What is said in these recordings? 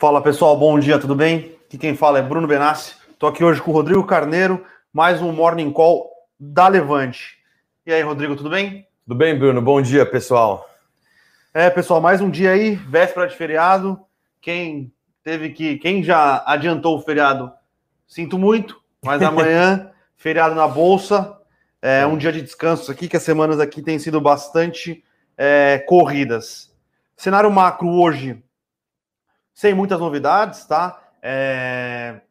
Fala pessoal, bom dia, tudo bem? Aqui quem fala é Bruno Benassi. Estou aqui hoje com o Rodrigo Carneiro, mais um Morning Call da Levante. E aí, Rodrigo, tudo bem? Tudo bem, Bruno? Bom dia, pessoal. É, pessoal, mais um dia aí, véspera de feriado. Quem teve que, quem já adiantou o feriado, sinto muito, mas amanhã, feriado na bolsa, é um dia de descanso aqui, que as semanas aqui têm sido bastante é, corridas. Cenário macro hoje, sem muitas novidades, tá? É...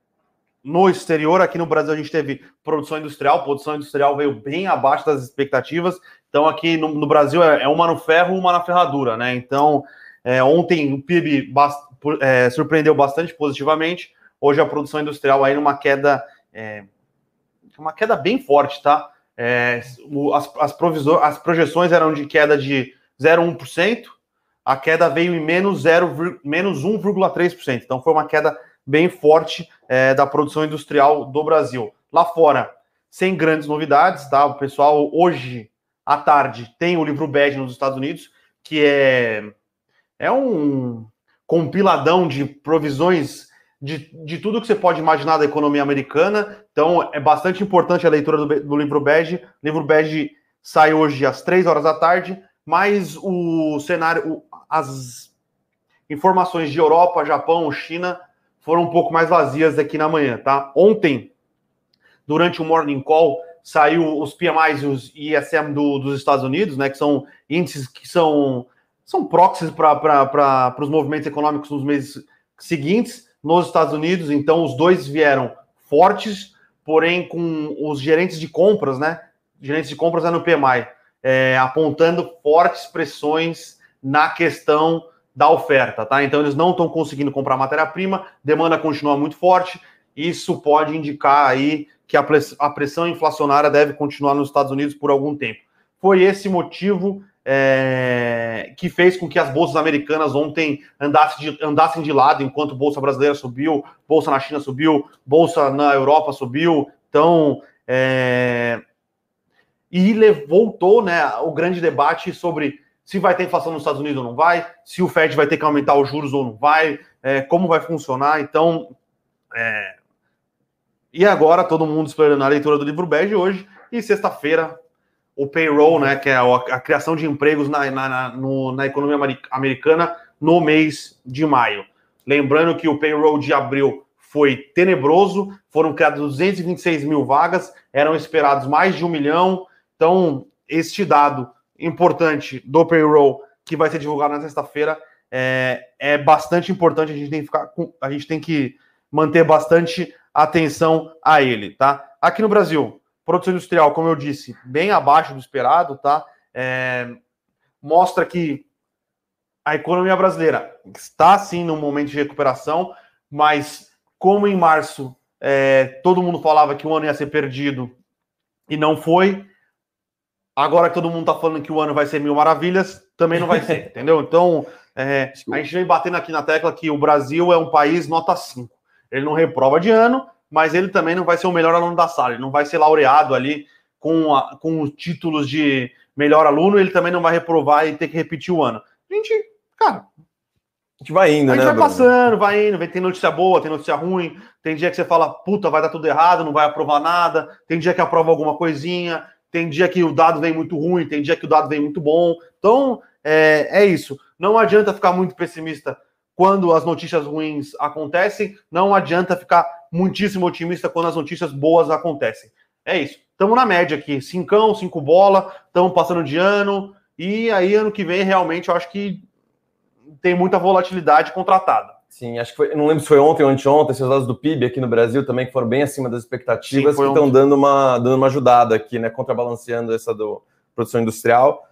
No exterior, aqui no Brasil, a gente teve produção industrial, produção industrial veio bem abaixo das expectativas. Então, aqui no, no Brasil é, é, uma no ferro, uma na ferradura, né? Então, é, ontem o PIB bast é, surpreendeu bastante positivamente. Hoje a produção industrial aí numa queda, é, uma queda bem forte, tá? É, as, as, as projeções eram de queda de 0,1%, a queda veio em menos, 0, menos 1,3%. Então foi uma queda bem forte é, da produção industrial do Brasil. Lá fora, sem grandes novidades, tá? O pessoal hoje à tarde tem o livro BED nos Estados Unidos, que é, é um compiladão de provisões de, de tudo que você pode imaginar da economia americana. Então é bastante importante a leitura do, do livro BED. O livro BED sai hoje às três horas da tarde, mas o cenário, as informações de Europa, Japão, China foram um pouco mais vazias aqui na manhã, tá? Ontem, durante o Morning Call, saiu os PMIs e os ISM do, dos Estados Unidos, né? Que são índices que são, são proxies para os movimentos econômicos nos meses seguintes nos Estados Unidos. Então, os dois vieram fortes, porém com os gerentes de compras, né? Gerentes de compras é no PMI, é, apontando fortes pressões na questão da oferta, tá? Então eles não estão conseguindo comprar matéria-prima, demanda continua muito forte, isso pode indicar aí que a pressão inflacionária deve continuar nos Estados Unidos por algum tempo. Foi esse motivo é, que fez com que as bolsas americanas ontem andassem de, andassem de lado, enquanto bolsa brasileira subiu, bolsa na China subiu, bolsa na Europa subiu. Então, é, e voltou né, o grande debate sobre se vai ter inflação nos Estados Unidos ou não vai, se o Fed vai ter que aumentar os juros ou não vai, é, como vai funcionar. Então, é... e agora todo mundo esperando a leitura do livro bege hoje e sexta-feira o payroll, né, que é a, a criação de empregos na, na, na, no, na economia americana no mês de maio. Lembrando que o payroll de abril foi tenebroso, foram criadas 226 mil vagas, eram esperados mais de um milhão. Então, este dado importante do payroll que vai ser divulgado na sexta-feira é, é bastante importante. A gente tem que ficar a gente tem que manter bastante atenção a ele, tá? Aqui no Brasil, produção industrial, como eu disse, bem abaixo do esperado, tá? É, mostra que a economia brasileira está sim num momento de recuperação, mas como em março é, todo mundo falava que o ano ia ser perdido e não foi, Agora que todo mundo tá falando que o ano vai ser mil maravilhas, também não vai ser, entendeu? Então, é, a gente vem batendo aqui na tecla que o Brasil é um país nota 5. Ele não reprova de ano, mas ele também não vai ser o melhor aluno da sala, ele não vai ser laureado ali com, a, com os títulos de melhor aluno, ele também não vai reprovar e ter que repetir o ano. A gente, cara. A gente vai indo, a gente né? vai passando, vai indo, tem notícia boa, tem notícia ruim, tem dia que você fala, puta, vai dar tudo errado, não vai aprovar nada, tem dia que aprova alguma coisinha, tem dia que o dado vem muito ruim, tem dia que o dado vem muito bom. Então, é, é isso. Não adianta ficar muito pessimista quando as notícias ruins acontecem, não adianta ficar muitíssimo otimista quando as notícias boas acontecem. É isso. Estamos na média aqui, cincão, cinco bola, estamos passando de ano, e aí ano que vem realmente eu acho que tem muita volatilidade contratada. Sim, acho que foi, não lembro se foi ontem ou anteontem, esses dados do PIB aqui no Brasil também, que foram bem acima das expectativas, Sim, que estão dando uma, dando uma ajudada aqui, né, contrabalanceando essa do produção industrial.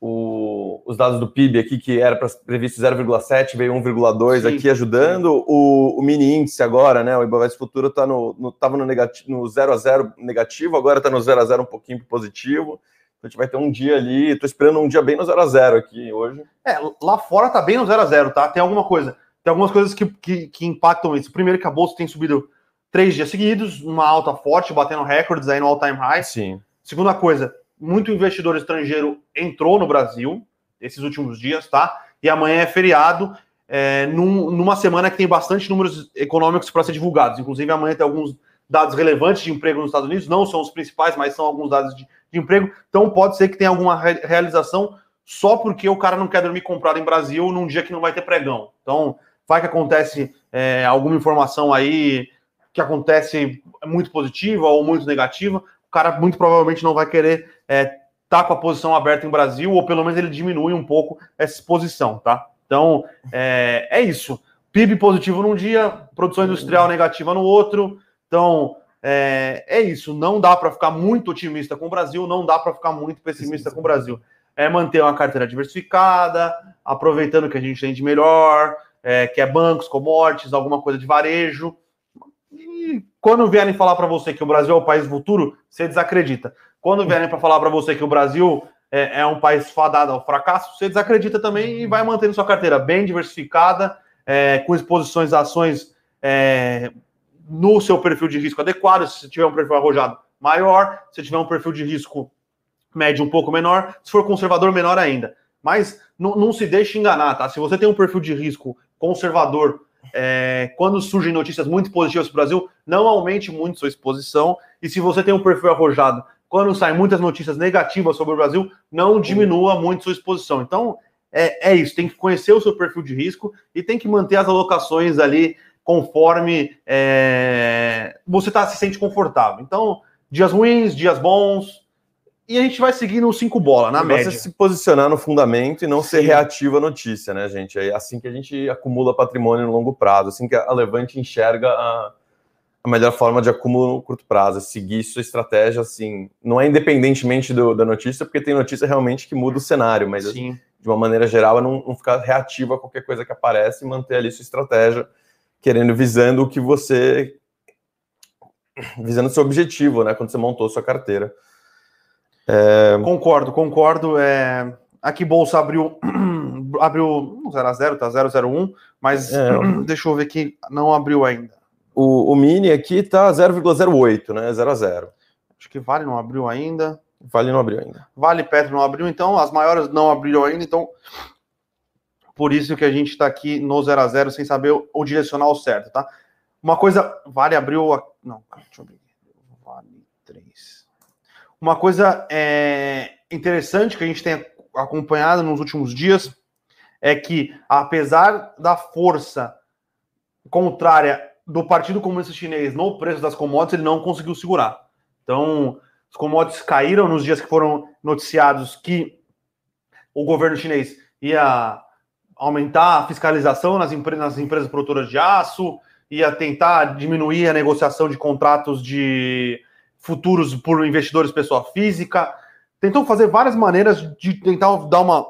O, os dados do PIB aqui, que era previsto 0,7, veio 1,2 aqui ajudando. O, o, mini índice agora, né, o Ibovespa Futuro está no, no, tava no, negativo, no 0 a 0 negativo, agora está no 0 a 0 um pouquinho positivo. Então a gente vai ter um dia ali, estou esperando um dia bem no 0 a 0 aqui hoje. É, lá fora tá bem no 0 a 0 tá? Tem alguma coisa tem algumas coisas que, que, que impactam isso. Primeiro que a bolsa tem subido três dias seguidos, uma alta forte, batendo recordes aí no all-time high. Sim. Segunda coisa, muito investidor estrangeiro entrou no Brasil esses últimos dias, tá? E amanhã é feriado. é, num, numa semana que tem bastante números econômicos para ser divulgados. Inclusive, amanhã tem alguns dados relevantes de emprego nos Estados Unidos, não são os principais, mas são alguns dados de, de emprego. Então, pode ser que tenha alguma re realização só porque o cara não quer dormir comprado em Brasil num dia que não vai ter pregão. Então, vai que acontece é, alguma informação aí que acontece muito positiva ou muito negativa, o cara muito provavelmente não vai querer é, tá com a posição aberta em Brasil, ou pelo menos ele diminui um pouco essa exposição, tá? Então, é, é isso. PIB positivo num dia, produção industrial negativa no outro. Então, é, é isso. Não dá para ficar muito otimista com o Brasil, não dá para ficar muito pessimista com o Brasil. É manter uma carteira diversificada, aproveitando que a gente tem de melhor, é, que é bancos, commodities, alguma coisa de varejo. E quando vierem falar para você que o Brasil é o país futuro, você desacredita. Quando vierem para falar para você que o Brasil é, é, um país fadado ao fracasso, você desacredita também e vai mantendo sua carteira bem diversificada, é, com exposições a ações é, no seu perfil de risco adequado. Se tiver um perfil arrojado, maior. Se tiver um perfil de risco médio, um pouco menor. Se for conservador, menor ainda. Mas não, não se deixe enganar, tá? Se você tem um perfil de risco conservador, é, quando surgem notícias muito positivas para o Brasil, não aumente muito sua exposição. E se você tem um perfil arrojado quando saem muitas notícias negativas sobre o Brasil, não diminua muito sua exposição. Então, é, é isso, tem que conhecer o seu perfil de risco e tem que manter as alocações ali conforme é, você tá, se sente confortável. Então, dias ruins, dias bons, e a gente vai seguir no 5 bola, na média. se posicionar no fundamento e não Sim. ser reativo à notícia, né, gente? É assim que a gente acumula patrimônio no longo prazo, assim que a Levante enxerga a, a melhor forma de acúmulo no curto prazo, é seguir sua estratégia, assim, não é independentemente do, da notícia, porque tem notícia realmente que muda o cenário, mas assim, de uma maneira geral é não, não, ficar reativo a qualquer coisa que aparece e manter ali sua estratégia, querendo, visando o que você, visando seu objetivo, né, quando você montou sua carteira. É... Concordo, concordo, é... Aqui Bolsa abriu abriu 0 a 0 tá 001, mas é. deixa eu ver que não abriu ainda. O, o Mini aqui tá 0,08, né? 0 a 0. Acho que Vale não abriu ainda. Vale não abriu ainda. Vale Petro não abriu, então as maiores não abriram ainda, então por isso que a gente está aqui no 0 a 0 sem saber o, o direcional certo, tá? Uma coisa, Vale abriu, a, não, deixa eu ver. Vale 3. Uma coisa é, interessante que a gente tem acompanhado nos últimos dias é que apesar da força contrária do Partido Comunista Chinês no preço das commodities, ele não conseguiu segurar. Então, os commodities caíram nos dias que foram noticiados que o governo chinês ia aumentar a fiscalização nas, nas empresas produtoras de aço, ia tentar diminuir a negociação de contratos de futuros por investidores pessoa física. Tentou fazer várias maneiras de tentar dar uma,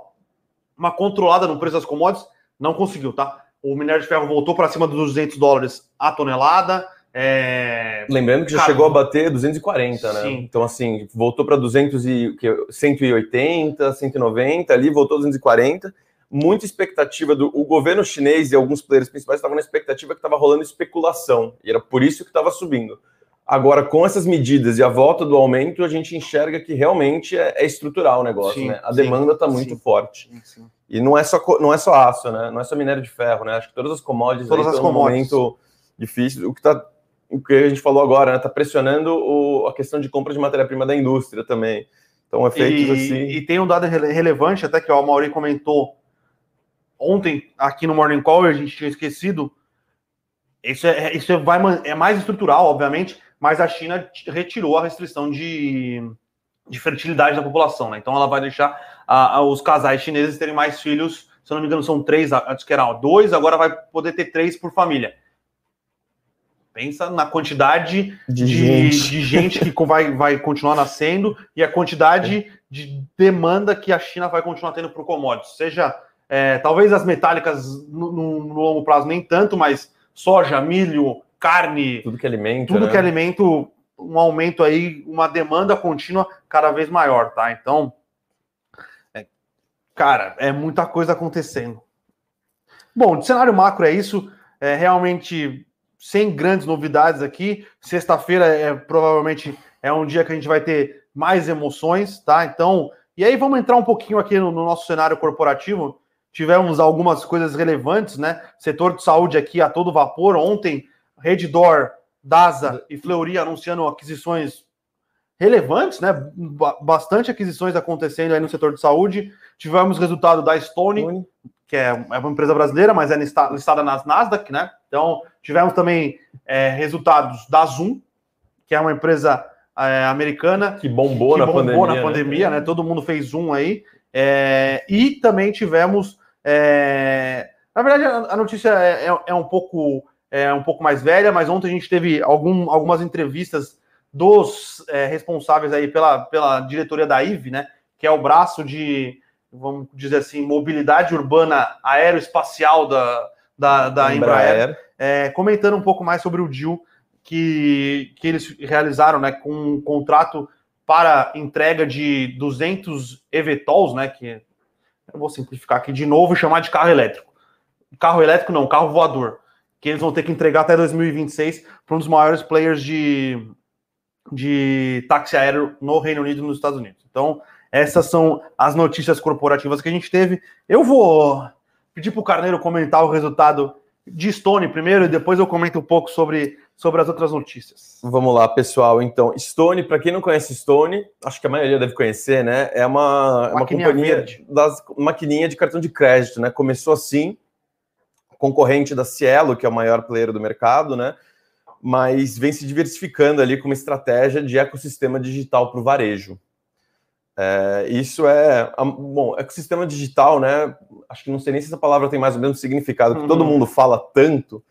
uma controlada no preço das commodities, não conseguiu, tá? o minério de ferro voltou para cima dos 200 dólares a tonelada. É... Lembrando que já Cara, chegou a bater 240, né? Sim. Então, assim, voltou para 200 e 180, 190, ali voltou 240. Muita expectativa do o governo chinês e alguns players principais estavam na expectativa que estava rolando especulação, e era por isso que estava subindo. Agora, com essas medidas e a volta do aumento, a gente enxerga que realmente é, é estrutural o negócio, sim, né? A sim, demanda está muito sim, forte. E não é, só, não é só aço, né? Não é só minério de ferro, né? Acho que todas as commodities todas as commodities. um momento difícil. O que, tá, o que a gente falou agora, né? Está pressionando o, a questão de compra de matéria-prima da indústria também. Então, efeitos e, assim. E tem um dado relevante, até que o Mauri comentou ontem aqui no Morning Call, a gente tinha esquecido. Isso é, isso é, vai, é mais estrutural, obviamente, mas a China retirou a restrição de, de fertilidade da população, né? Então ela vai deixar a, a, os casais chineses terem mais filhos, se eu não me engano, são três, antes que era dois, agora vai poder ter três por família. Pensa na quantidade de, de gente, de gente que vai, vai continuar nascendo e a quantidade de demanda que a China vai continuar tendo para o commodities. Seja, é, talvez as metálicas no, no, no longo prazo nem tanto, mas soja, milho, carne, tudo que alimenta, tudo né? que alimento, um aumento aí, uma demanda contínua cada vez maior, tá? Então, é, cara, é muita coisa acontecendo. Bom, de cenário macro é isso, é realmente sem grandes novidades aqui. Sexta-feira é provavelmente é um dia que a gente vai ter mais emoções, tá? Então, e aí vamos entrar um pouquinho aqui no, no nosso cenário corporativo, tivemos algumas coisas relevantes, né? Setor de saúde aqui a todo vapor. Ontem, Reddor, Daza e Fleury anunciando aquisições relevantes, né? Bastante aquisições acontecendo aí no setor de saúde. Tivemos resultado da Stone, que é, é uma empresa brasileira, mas é listada nas Nasdaq, né? Então, tivemos também é, resultados da Zoom, que é uma empresa é, americana. Que bombou, que na, bombou pandemia, na pandemia, né? né? Todo mundo fez Zoom aí. É, e também tivemos. É, na verdade, a, notícia é, é, um pouco, é um pouco mais velha, mas ontem a gente teve algum, algumas entrevistas dos é, responsáveis aí pela, pela diretoria da IVE, né? Que é o braço de, vamos dizer assim, mobilidade urbana aeroespacial da, da, da Embraer, Embraer. É, comentando um pouco mais sobre o deal que, que eles realizaram, né? Com um contrato para entrega de 200 eVTOLs, né? Que eu vou simplificar aqui de novo e chamar de carro elétrico. Carro elétrico não, carro voador. Que eles vão ter que entregar até 2026 para um dos maiores players de, de táxi aéreo no Reino Unido e nos Estados Unidos. Então, essas são as notícias corporativas que a gente teve. Eu vou pedir para o Carneiro comentar o resultado de Stone primeiro e depois eu comento um pouco sobre, sobre as outras notícias. Vamos lá, pessoal. Então, Stone, para quem não conhece Stone, acho que a maioria deve conhecer, né? É uma, uma companhia verde. das maquininha de cartão de crédito, né? Começou assim, concorrente da Cielo, que é o maior player do mercado, né? Mas vem se diversificando ali com uma estratégia de ecossistema digital para o varejo. É, isso é. Bom, ecossistema digital, né? Acho que não sei nem se essa palavra tem mais ou menos significado, que uhum. todo mundo fala tanto,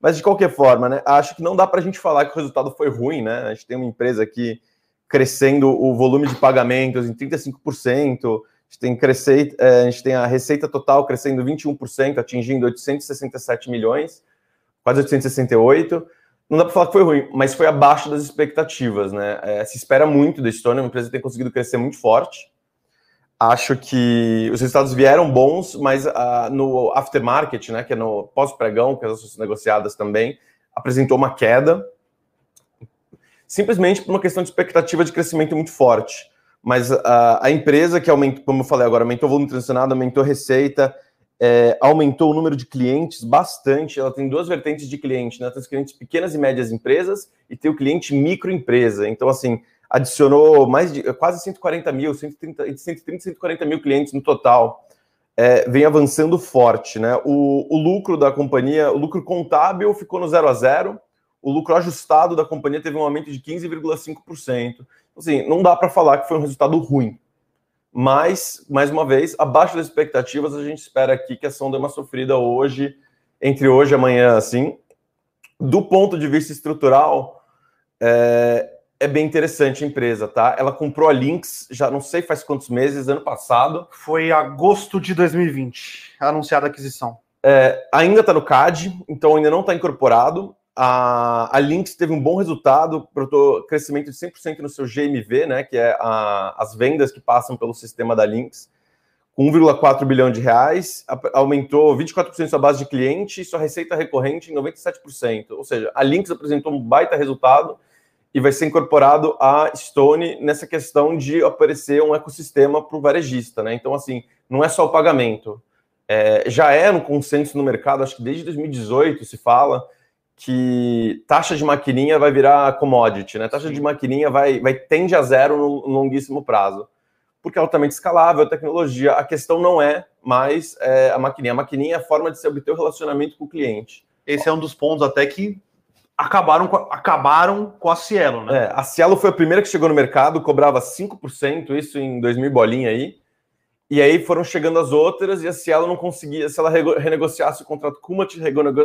mas de qualquer forma, né? Acho que não dá para a gente falar que o resultado foi ruim, né? A gente tem uma empresa aqui crescendo o volume de pagamentos em 35%, a gente tem, crescer, é, a, gente tem a receita total crescendo 21%, atingindo 867 milhões, quase 868 não dá para falar que foi ruim, mas foi abaixo das expectativas, né? É, se espera muito da Stone, é uma empresa que tem conseguido crescer muito forte. Acho que os resultados vieram bons, mas uh, no aftermarket, né, que é no pós-pregão, que as ações negociadas também, apresentou uma queda, simplesmente por uma questão de expectativa de crescimento muito forte. Mas uh, a empresa que aumentou, como eu falei agora, aumentou o volume transacionado, aumentou receita, é, aumentou o número de clientes bastante. Ela tem duas vertentes de cliente, né? Tem os clientes pequenas e médias empresas e tem o cliente microempresa. Então, assim, adicionou mais de quase 140 mil, 130, 130 140 mil clientes no total. É, vem avançando forte, né? O, o, lucro da companhia, o lucro contábil ficou no zero a zero, o lucro ajustado da companhia teve um aumento de 15,5%. Assim, não dá para falar que foi um resultado ruim, mas, mais uma vez, abaixo das expectativas, a gente espera aqui que a ação dê uma sofrida hoje, entre hoje e amanhã, assim. Do ponto de vista estrutural, é, é bem interessante a empresa, tá? Ela comprou a Lynx, já não sei faz quantos meses, ano passado. Foi agosto de 2020, anunciada a aquisição. É, ainda está no CAD, então ainda não está incorporado. A, a Lynx teve um bom resultado, crescimento de 100% no seu GMV, né, que é a, as vendas que passam pelo sistema da Lynx, com 1,4 bilhão de reais, aumentou 24% sua base de cliente e sua receita recorrente em 97%. Ou seja, a Lynx apresentou um baita resultado e vai ser incorporado a Stone nessa questão de oferecer um ecossistema para o varejista. Né? Então, assim, não é só o pagamento. É, já é um consenso no mercado, acho que desde 2018 se fala que taxa de maquininha vai virar commodity, né? Taxa de maquininha vai, vai tende a zero no, no longuíssimo prazo, porque é altamente escalável a tecnologia. A questão não é mais é, a maquininha. A maquininha é a forma de se obter o relacionamento com o cliente. Esse é um dos pontos até que acabaram com, acabaram com a Cielo, né? É, a Cielo foi a primeira que chegou no mercado, cobrava 5%, isso em 2000 bolinha aí. E aí foram chegando as outras, e a Cielo não conseguia, se ela renegociasse o contrato com uma, tinha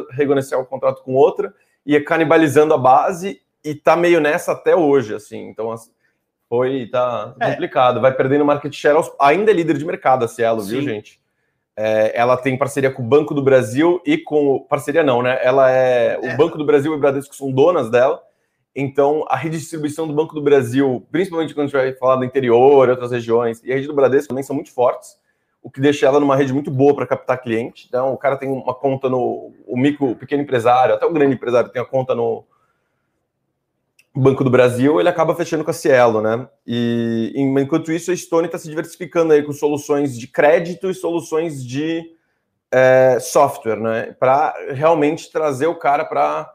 renegociar o contrato com outra, ia canibalizando a base, e tá meio nessa até hoje, assim. Então, assim, foi, tá é. complicado. Vai perdendo market share, aos, ainda é líder de mercado a Cielo, Sim. viu, gente? É, ela tem parceria com o Banco do Brasil e com. Parceria não, né? Ela é. é. O Banco do Brasil e o Bradesco são donas dela. Então, a redistribuição do Banco do Brasil, principalmente quando a gente vai falar do interior, outras regiões, e a rede do Bradesco também são muito fortes, o que deixa ela numa rede muito boa para captar cliente. Então, o cara tem uma conta no o micro, o pequeno empresário, até o grande empresário tem a conta no Banco do Brasil, ele acaba fechando com a Cielo, né? E enquanto isso, a Stone está se diversificando aí com soluções de crédito e soluções de é, software, né? Para realmente trazer o cara para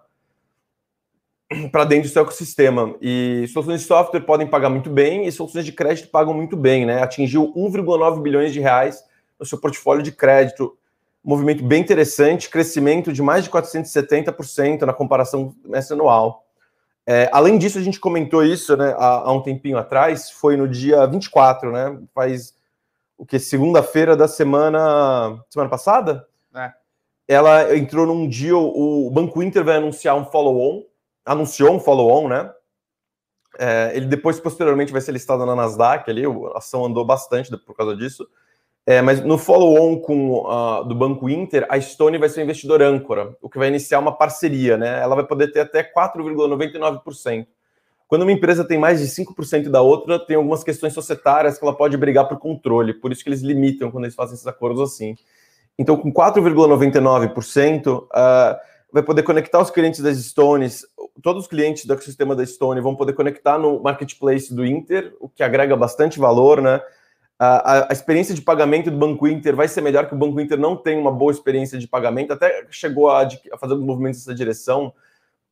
para dentro do seu ecossistema. E soluções de software podem pagar muito bem e soluções de crédito pagam muito bem, né? Atingiu 1,9 bilhões de reais no seu portfólio de crédito. movimento bem interessante, crescimento de mais de 470% na comparação mês anual. É, além disso, a gente comentou isso né, há, há, um tempinho atrás, foi no dia 24, né? Faz o que? Segunda-feira da semana. Semana passada? É. Ela entrou num dia, o Banco Inter vai anunciar um follow-on anunciou um follow-on, né? É, ele depois, posteriormente, vai ser listado na Nasdaq ali, a ação andou bastante por causa disso. É, mas no follow-on com uh, do Banco Inter, a Stone vai ser investidor âncora, o que vai iniciar uma parceria, né? Ela vai poder ter até 4,99%. Quando uma empresa tem mais de 5% da outra, tem algumas questões societárias que ela pode brigar por controle, por isso que eles limitam quando eles fazem esses acordos assim. Então, com 4,99%, uh, vai poder conectar os clientes das Stones, todos os clientes do ecossistema da Stone vão poder conectar no marketplace do Inter, o que agrega bastante valor, né? A, a, experiência de pagamento do Banco Inter vai ser melhor que o Banco Inter não tem uma boa experiência de pagamento, até chegou a, a fazer movimentos nessa direção,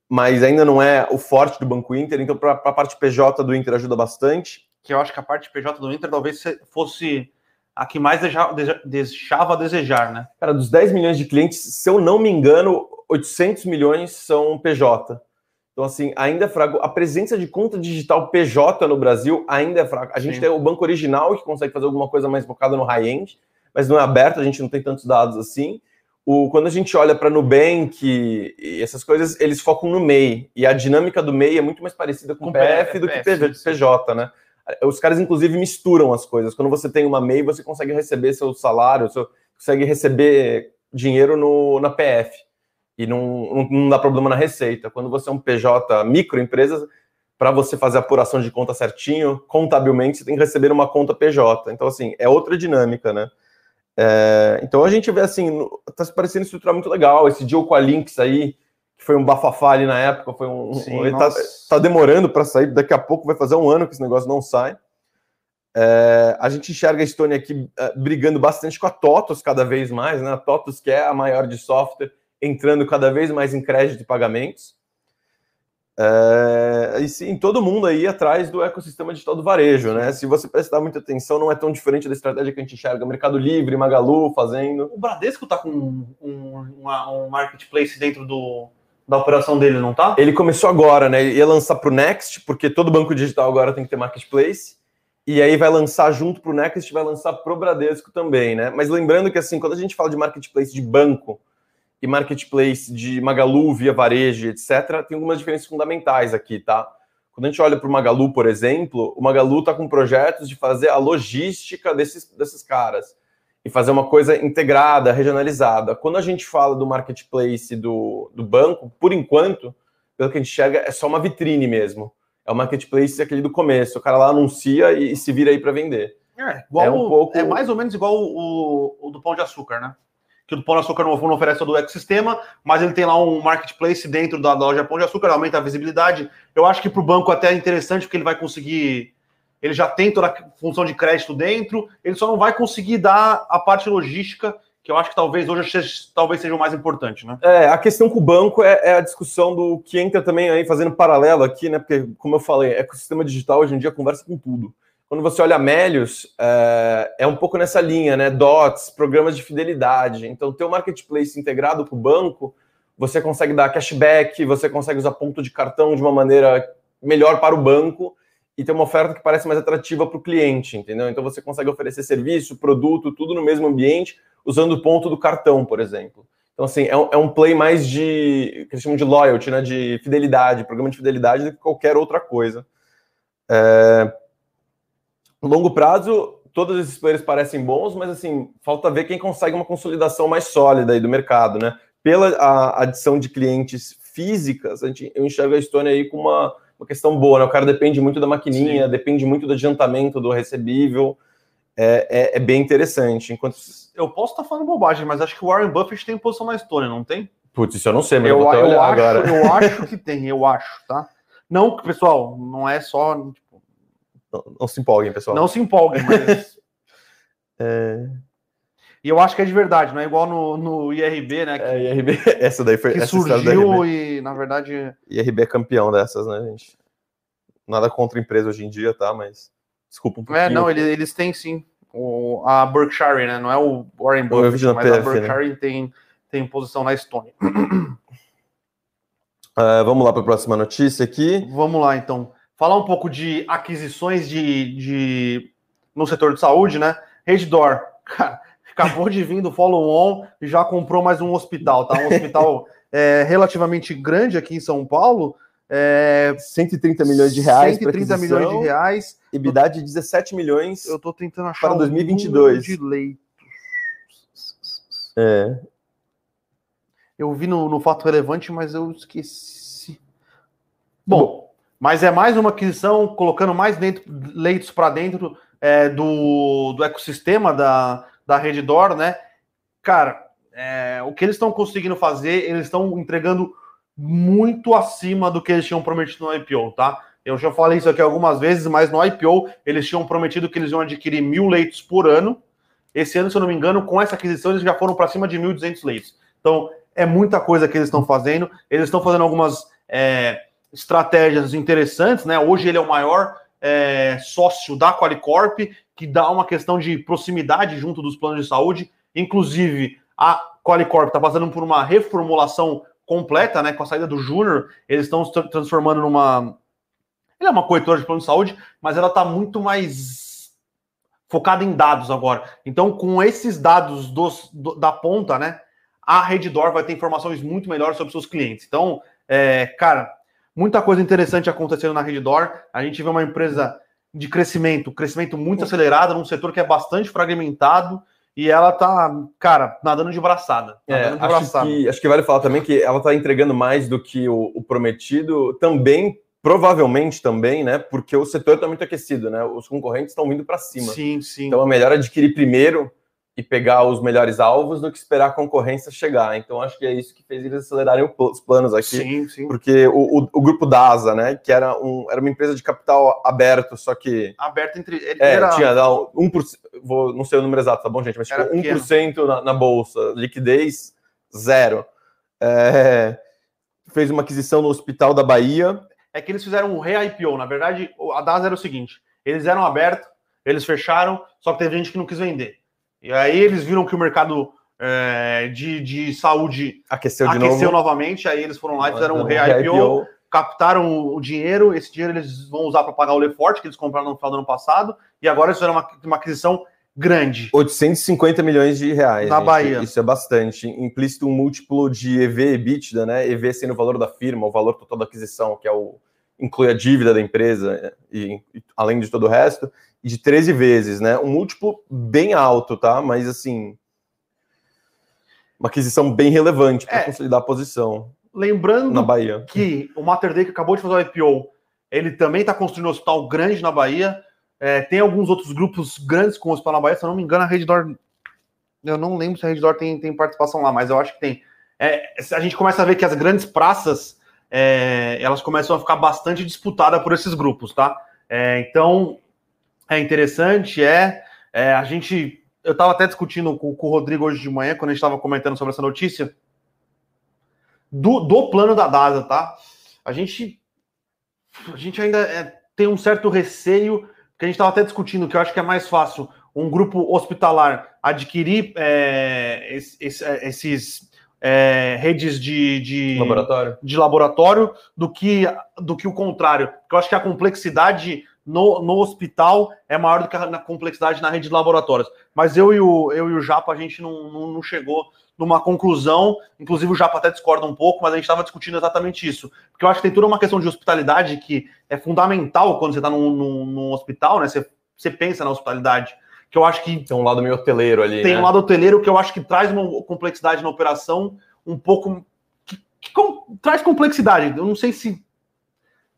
mas ainda não é o forte do Banco Inter, então para a parte PJ do Inter ajuda bastante. Que eu acho que a parte PJ do Inter talvez fosse a que mais deixava, deixava a desejar, né? Cara, dos 10 milhões de clientes, se eu não me engano, 800 milhões são PJ. Então, assim, ainda é fraco. A presença de conta digital PJ no Brasil ainda é fraca. A gente Sim. tem o banco original que consegue fazer alguma coisa mais focada no high-end, mas não é aberto, a gente não tem tantos dados assim. O, quando a gente olha para Nubank e essas coisas, eles focam no MEI. E a dinâmica do MEI é muito mais parecida com, o PF, do que PF, PJ, né? Os caras, inclusive, misturam as coisas. Quando você tem uma MEI, você consegue receber seu salário, seu, consegue receber dinheiro no, na PF e não, não, não, dá problema na receita. Quando você é um PJ microempresa, para você fazer a apuração de conta certinho, contabilmente, você tem que receber uma conta PJ. Então, assim, é outra dinâmica, né? É, então a gente vê assim, tá se parecendo estruturar muito legal. Esse deal com a Lynx aí, que foi um bafafá ali na época, foi um. Sim, ele tá, tá, demorando para sair, daqui a pouco vai fazer um ano que esse negócio não sai. É, a gente enxerga a Estônia aqui é, brigando bastante com a TOTOS cada vez mais, né? A TOTOS, que é a maior de software, entrando cada vez mais em crédito e pagamentos. É, e sim, todo mundo aí atrás do ecossistema digital do varejo, né? Se você prestar muita atenção, não é tão diferente da estratégia que a gente enxerga Mercado Livre, Magalu fazendo. O Bradesco está com um, um, um, marketplace dentro do, da operação dele, não tá? Ele começou agora, né? Ele ia lançar para o Next, porque todo banco digital agora tem que ter marketplace. E aí vai lançar junto para o Next, vai lançar para o Bradesco também, né? Mas lembrando que assim, quando a gente fala de marketplace de banco, e marketplace de Magalu, via varejo, etc., tem algumas diferenças fundamentais aqui, tá? Quando a gente olha para o Magalu, por exemplo, o Magalu está com projetos de fazer a logística desses, desses caras e fazer uma coisa integrada, regionalizada. Quando a gente fala do marketplace do, do banco, por enquanto, pelo que a gente enxerga, é só uma vitrine mesmo. É o marketplace aquele do começo. O cara lá anuncia e, e se vira aí para vender. É, igual é, um pouco... é mais ou menos igual o, o do pão de açúcar, né? Que o Pão de Açúcar não, oferece todo o ecossistema, mas ele tem lá um marketplace dentro da loja Pão de Açúcar, aumenta a visibilidade. Eu acho que para o banco até é interessante, porque ele vai conseguir. Ele já tem toda a função de crédito dentro, ele só não vai conseguir dar a parte logística, que eu acho que talvez hoje seja, talvez seja o mais importante, né? É, a questão com o banco é, é, a discussão do que entra também aí, fazendo paralelo aqui, né? Porque, como eu falei, ecossistema digital hoje em dia conversa com tudo quando você olha Melios, é, é, um pouco nessa linha, né? Dots, programas de fidelidade. Então, ter o marketplace integrado com o banco, você consegue dar cashback, você consegue usar ponto de cartão de uma maneira melhor para o banco e ter uma oferta que parece mais atrativa para o cliente, entendeu? Então, você consegue oferecer serviço, produto, tudo no mesmo ambiente, usando o ponto do cartão, por exemplo. Então, assim, é um, é um play mais de, que eles chamam de loyalty, né? De fidelidade, programa de fidelidade, do que qualquer outra coisa. É, longo prazo, todos esses players parecem bons, mas assim, falta ver quem consegue uma consolidação mais sólida aí do mercado, né? Pela a adição de clientes físicas, a gente, eu enxergo a Estônia aí com uma, uma questão boa, né? O cara depende muito da maquininha, Sim. depende muito do adiantamento do recebível. É, é, é, bem interessante. Enquanto... Eu posso estar falando bobagem, mas acho que o Warren Buffett tem posição na Estônia, não tem? Putz, isso eu não sei, mas eu, eu, eu acho, agora. Eu acho que tem, eu acho, tá? Não, pessoal, não é só não, não, se empolguem, pessoal. Não se empolguem, mas. é... E eu acho que é de verdade, não é igual no, no IRB, né? Que, é, IRB, essa daí foi. Que surgiu e, na verdade. IRB é campeão dessas, né, gente? Nada contra a empresa hoje em dia, tá? Mas. Desculpa um pouquinho. É, não, eles, eles têm sim. O, a Berkshire, né? Não é o Warren Buffett, mas PF, a né? Berkshire né? tem, tem posição na Estônia. Uh, vamos lá para a próxima notícia aqui. Vamos lá, então. Falar um pouco de aquisições de, de no setor de saúde, né? Reddor, cara, acabou de vir do follow-on e já comprou mais um hospital, tá? Um hospital é, relativamente grande aqui em São Paulo. É, 130 milhões de reais. 130 milhões de reais. EBITDA de 17 milhões. Eu tô tentando achar para 2022. de leitos. É. Eu vi no, no fato relevante, mas eu esqueci. Bom, mas é mais uma aquisição colocando mais dentro, leitos para dentro é, do, do ecossistema da, da Reddor, né? Cara, é, o que eles estão conseguindo fazer, eles estão entregando muito acima do que eles tinham prometido no IPO, tá? Eu já falei isso aqui algumas vezes, mas no IPO eles tinham prometido que eles iam adquirir mil leitos por ano. Esse ano, se eu não me engano, com essa aquisição, eles já foram para cima de 1.200 leitos. Então, é muita coisa que eles estão fazendo. Eles estão fazendo algumas é, estratégias interessantes, né? Hoje ele é o maior é, sócio da Qualicorp, que dá uma questão de proximidade junto dos planos de saúde. Inclusive, a Qualicorp está passando por uma reformulação completa, né? Com a saída do Júnior, eles estão se transformando numa. Ele é uma corretora de plano de saúde, mas ela está muito mais focada em dados agora. Então, com esses dados dos, do, da ponta, né? A Reddor vai ter informações muito melhores sobre seus clientes. Então, é, cara, Muita coisa interessante acontecendo na Reddor. A gente vê uma empresa de crescimento, crescimento muito acelerado, num setor que é bastante fragmentado. E ela tá, cara, nadando de braçada. É, nadando de acho, braçada. Que, acho que vale falar também que ela tá entregando mais do que o, o prometido, também, provavelmente também, né? Porque o setor está muito aquecido, né? Os concorrentes estão vindo para cima. Sim, sim. Então é melhor adquirir primeiro e pegar os melhores alvos do que esperar a concorrência chegar. Então, acho que é isso que fez eles acelerarem os planos aqui. Sim, sim. Porque o, o, o grupo DASA, né, que era, um, era uma empresa de capital aberto, só que... Aberto entre... Ele é, era... tinha dá, 1%, vou, não sei o número exato, tá bom, gente? Mas tipo, 1% na, na bolsa, liquidez zero. É, fez uma aquisição no Hospital da Bahia. É que eles fizeram um re-IPO. Na verdade, a DASA era o seguinte, eles eram abertos, eles fecharam, só que teve gente que não quis vender. E aí eles viram que o mercado é, de, de saúde aqueceu, de aqueceu novo. novamente, aí eles foram lá e fizeram um re-IPO, captaram o dinheiro, esse dinheiro eles vão usar para pagar o Lefort, que eles compraram no final do ano passado, e agora eles fizeram uma, uma aquisição grande. 850 milhões de reais. Na gente. Bahia. Isso é bastante. Implícito um múltiplo de EV EBITDA, né? EV sendo o valor da firma, o valor total da aquisição, que é o inclui a dívida da empresa e, e além de todo o resto de 13 vezes, né? Um múltiplo bem alto, tá? Mas assim, uma aquisição bem relevante para é, consolidar a posição. Lembrando na Bahia. que o Mater Day que acabou de fazer o IPO, ele também está construindo um hospital grande na Bahia. É, tem alguns outros grupos grandes com hospital na Bahia. Se eu não me engano, a Reddor. Eu não lembro se a Reddor tem, tem participação lá, mas eu acho que tem. É, a gente começa a ver que as grandes praças é, elas começam a ficar bastante disputadas por esses grupos, tá? É, então, é interessante, é, é a gente. Eu estava até discutindo com, com, o Rodrigo hoje de manhã, quando a gente estava comentando sobre essa notícia, do, do plano da DASA, tá? A gente, a gente ainda é, tem um certo receio, que a gente estava até discutindo, que eu acho que é mais fácil um grupo hospitalar adquirir é, esses, esses é, redes de, de, laboratório. de laboratório do que, do que o contrário. Porque eu acho que a complexidade no, no hospital é maior do que a complexidade na rede de laboratórios. Mas eu e o, eu e o Japa, a gente não, não, não chegou numa conclusão, inclusive o Japa até discorda um pouco, mas a gente estava discutindo exatamente isso. Porque eu acho que tem toda uma questão de hospitalidade que é fundamental quando você está num, num, num, hospital, né? Você, você pensa na hospitalidade. Que eu acho que. Tem um lado meio hoteleiro ali. Tem né? um lado hoteleiro que eu acho que traz uma complexidade na operação um pouco. Que, que com, traz complexidade. Eu não sei se.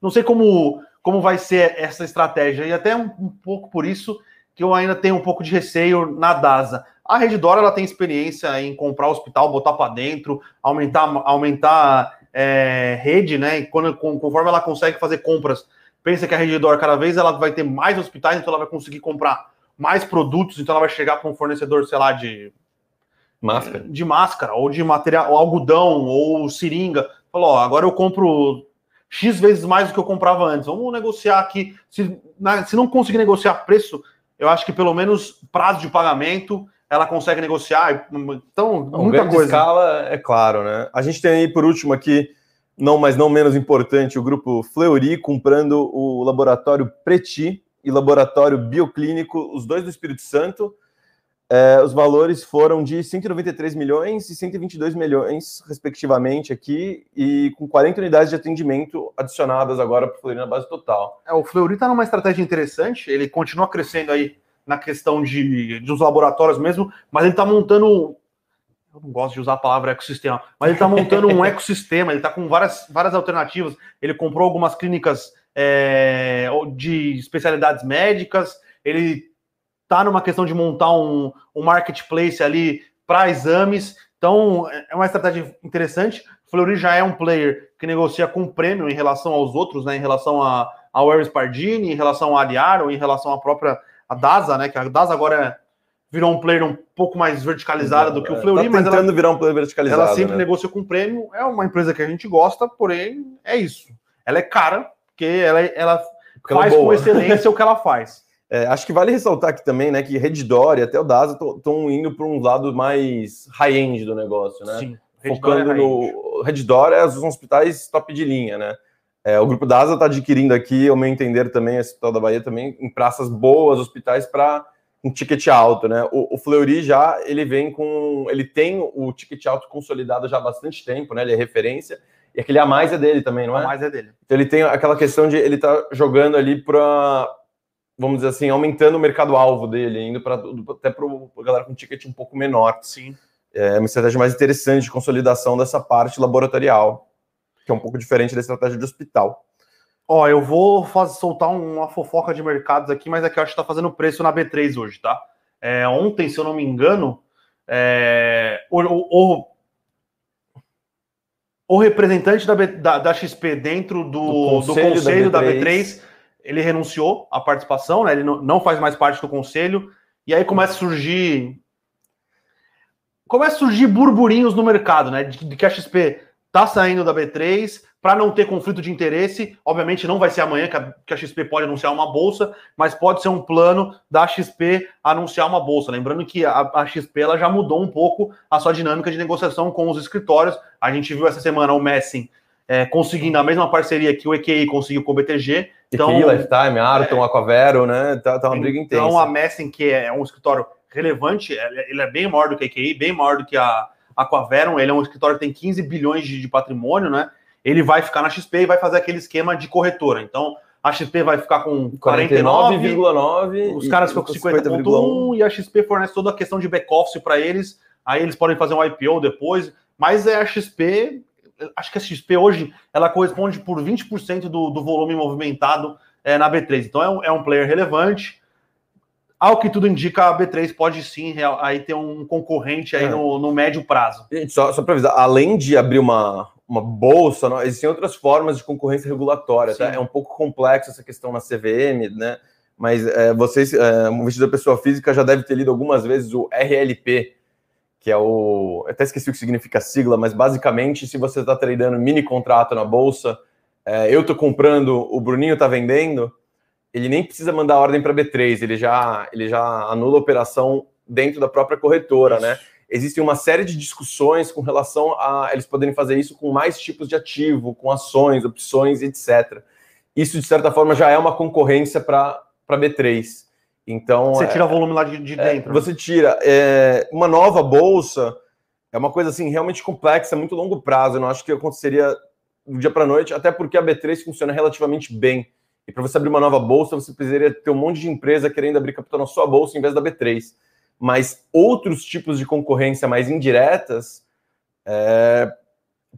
Não sei como como vai ser essa estratégia. E até um, um, pouco por isso que eu ainda tenho um pouco de receio na DASA. A Reddor ela tem experiência em comprar hospital, botar para dentro, aumentar, aumentar é, rede, né? E quando, conforme ela consegue fazer compras, pensa que a Reddor cada vez ela vai ter mais hospitais, então ela vai conseguir comprar mais produtos, então ela vai chegar para um fornecedor, sei lá, de máscara. de máscara, ou de material, ou algodão, ou seringa. Falou, ó, agora eu compro X vezes mais do que eu comprava antes. Vamos negociar aqui. Se, na, se não conseguir negociar preço, eu acho que pelo menos prazo de pagamento ela consegue negociar. Então, não, muita coisa. escala, é claro, né? A gente tem aí, por último, aqui, não, mas não menos importante, o grupo Fleury comprando o laboratório Preti e laboratório bioclínico, os dois do Espírito Santo. É, os valores foram de 193 milhões e 122 milhões, respectivamente, aqui, e com 40 unidades de atendimento adicionadas agora para o Fleury na base total. É, o Fleury está numa estratégia interessante, ele continua crescendo aí na questão de, de os laboratórios mesmo, mas ele está montando. Eu não gosto de usar a palavra ecossistema, mas ele está montando um ecossistema, ele está com várias, várias alternativas. Ele comprou algumas clínicas é, de especialidades médicas, ele está numa questão de montar um, um marketplace ali para exames. Então, é uma estratégia interessante. Fleury já é um player que negocia com prêmio em relação aos outros, né? Em relação a, ao Ares Pardini, em relação a Aliaro, em relação à própria a DASA, né? Que a DASA agora virou um player um pouco mais verticalizada do que o é, Fleury, tá mas ela, virar um player verticalizado. Ela sempre né? negocia com prêmio. É uma empresa que a gente gosta, porém é isso. Ela é cara porque ela, ela porque faz ela é com excelência o que ela faz. É, acho que vale ressaltar aqui também, né, que Redditor e até o DASA estão indo para um lado mais high-end do negócio, né? Sim. Focando é no Redditor é os hospitais top de linha, né? É, o grupo DASA está adquirindo aqui, ao meu entender, também, esse Hospital da Bahia também, em praças boas, hospitais para um ticket alto, né? O, o, Fleury já ele vem com. Ele tem o ticket alto consolidado já há bastante tempo, né? Ele é referência. E aquele a mais é dele também, não é? A mais é dele. Então ele tem aquela questão de ele tá jogando ali para vamos dizer assim, aumentando o mercado-alvo dele, indo para até para a galera com ticket um pouco menor. Sim. É uma estratégia mais interessante de consolidação dessa parte laboratorial, que é um pouco diferente da estratégia de hospital. Ó, eu vou fazer, soltar uma fofoca de mercados aqui, mas é eu acho que está fazendo preço na B3 hoje, tá? É, ontem, se eu não me engano, é, o, o, o, representante da, da, da, XP dentro do, do conselho, do conselho da, B3, da B3 ele renunciou à participação, né? Ele não, faz mais parte do conselho. E aí começa a surgir. Começa a surgir burburinhos no mercado, né? De, de que a XP tá saindo da B3 para não ter conflito de interesse. Obviamente não vai ser amanhã que a, que a, XP pode anunciar uma bolsa, mas pode ser um plano da XP anunciar uma bolsa. Lembrando que a, a XP ela já mudou um pouco a sua dinâmica de negociação com os escritórios. A gente viu essa semana o Messing é, conseguindo a mesma parceria que o EQI conseguiu com o BTG. Então, EQI, Lifetime, Arton, é, Aquavero, né? Tá, tá uma briga então, intensa. Então, a Messing, que é um escritório relevante, ele é bem maior do que a EQI, bem maior do que a Aquaveron, ele é um escritório que tem 15 bilhões de, de patrimônio, né? Ele vai ficar na XP e vai fazer aquele esquema de corretora. Então, a XP vai ficar com 49,9, os caras ficam com 50,1 e a XP fornece toda a questão de back-office para eles. Aí eles podem fazer um IPO depois, mas é a XP acho que a XP hoje ela corresponde por 20% do, do volume movimentado é, na B3. Então é um, é um player relevante. Ao que tudo indica, a B3 pode sim aí ter um concorrente aí é. no, no, médio prazo. só, só para avisar, além de abrir uma, uma bolsa, não, existem outras formas de concorrência regulatória. Tá? É um pouco complexo essa questão na CVM, né? Mas é, vocês, é, um investidor pessoa física, já deve ter lido algumas vezes o RLP, que é o. Até esqueci o que significa a sigla, mas basicamente, se você está tradando mini contrato na bolsa, é, eu estou comprando, o Bruninho está vendendo, ele nem precisa mandar ordem para B3, ele já, ele já anula a operação dentro da própria corretora, né? Existem uma série de discussões com relação a eles poderem fazer isso com mais tipos de ativo, com ações, opções, etc. Isso, de certa forma, já é uma concorrência para B3. Então você tira é, volume lá de, de é, dentro. você tira é, uma nova bolsa é uma coisa assim realmente complexa, muito longo prazo. Eu não acho que aconteceria do dia para noite, até porque a B3 funciona relativamente bem. E para você abrir uma nova bolsa, você precisaria ter um monte de empresa querendo abrir capital na sua bolsa em vez da B3. Mas outros tipos de concorrência mais indiretas é,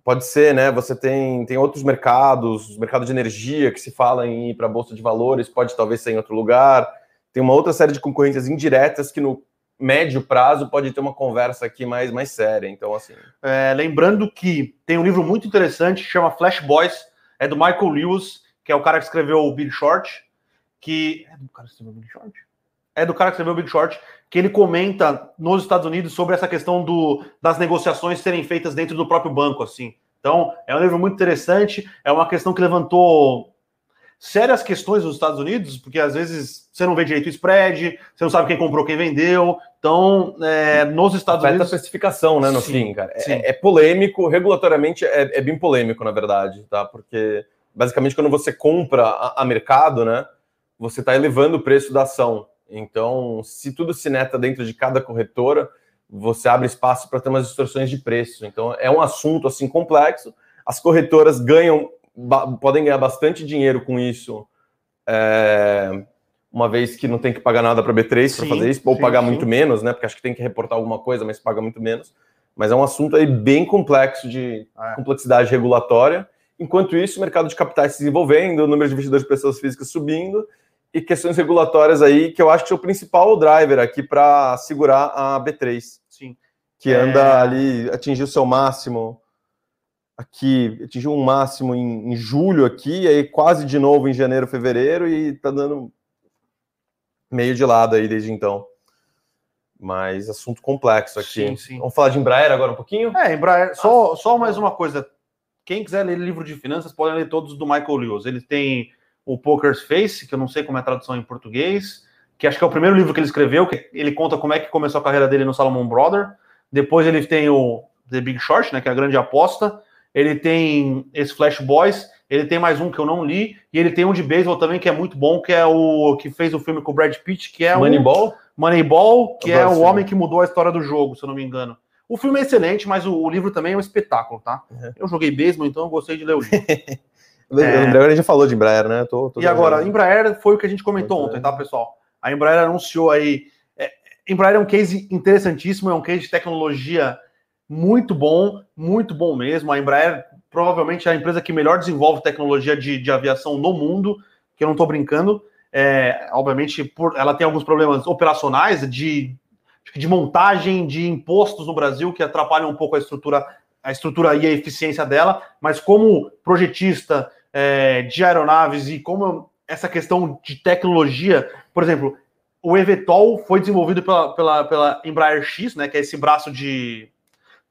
pode ser, né? Você tem, tem outros mercados, mercado de energia que se fala em ir para a bolsa de valores, pode talvez ser em outro lugar tem uma outra série de concorrências indiretas que no médio prazo pode ter uma conversa aqui mais, mais séria. Então, assim. É, lembrando que tem um livro muito interessante chama Flash Boys, é do Michael Lewis, que é o cara que escreveu o Big Short, que. É do cara que escreveu o Big Short? É do cara que escreveu o Big Short, que ele comenta nos Estados Unidos sobre essa questão do, das negociações serem feitas dentro do próprio banco, assim. Então, é um livro muito interessante, é uma questão que levantou sérias questões nos Estados Unidos, porque às vezes você não vê direito o spread, você não sabe quem comprou, quem vendeu. Então, é, nos Estados Unidos. a especificação, né, no sim, fim, cara. É, é, polêmico, regulatoriamente é, é, bem polêmico, na verdade, tá? Porque basicamente quando você compra a, a mercado, né, você está elevando o preço da ação. Então, se tudo se neta dentro de cada corretora, você abre espaço para ter umas distorções de preço. Então, é um assunto assim complexo. As corretoras ganham, podem ganhar bastante dinheiro com isso, é, uma vez que não tem que pagar nada para B3 para fazer isso, ou sim, pagar sim. muito menos, né? Porque acho que tem que reportar alguma coisa, mas paga muito menos. Mas é um assunto aí bem complexo de é. complexidade regulatória. Enquanto isso, o mercado de capitais se desenvolvendo, o número de investidores de pessoas físicas subindo e questões regulatórias aí que eu acho que é o principal driver aqui para segurar a B3. Sim. Que anda é... ali, atingiu seu máximo aqui, atingiu um máximo em, em, julho aqui, aí quase de novo em janeiro, fevereiro, e tá dando meio de lado aí desde então. Mas assunto complexo aqui. Sim, sim. Vamos falar de Embraer agora um pouquinho? É, Embraer. Só, só mais uma coisa. Quem quiser ler livro de finanças, pode ler todos do Michael Lewis. Ele tem o Poker's Face, que eu não sei como é a tradução em português, que acho que é o primeiro livro que ele escreveu, que ele conta como é que começou a carreira dele no Salomon Brother. Depois ele tem o The Big Short, né, que é a grande aposta. Ele tem esse Flash Boys, ele tem mais um que eu não li, e ele tem um de beisebol também que é muito bom, que é o que fez o filme com o Brad Pitt, que é Moneyball? O Moneyball, que é o homem que mudou a história do jogo, se eu não me engano. O filme é excelente, mas o, o livro também é um espetáculo, tá? Uhum. Eu joguei beisebol, então eu gostei de ler o livro. É... Embraer a gente já falou de Embraer, né? Tô, tô e agora, Embraer foi o que a gente comentou ontem, tá, pessoal? A Embraer anunciou aí. É, Embraer é um case interessantíssimo, é um case de tecnologia muito bom, muito bom mesmo. A Embraer provavelmente é a empresa que melhor desenvolve tecnologia de, de aviação no mundo, que eu não estou brincando. É, obviamente, por, ela tem alguns problemas operacionais de, de montagem de impostos no Brasil que atrapalham um pouco a estrutura, a estrutura e a eficiência dela, mas como projetista, é, de aeronaves e como essa questão de tecnologia, por exemplo, o eVTOL foi desenvolvido pela, pela, pela Embraer X, né, que é esse braço de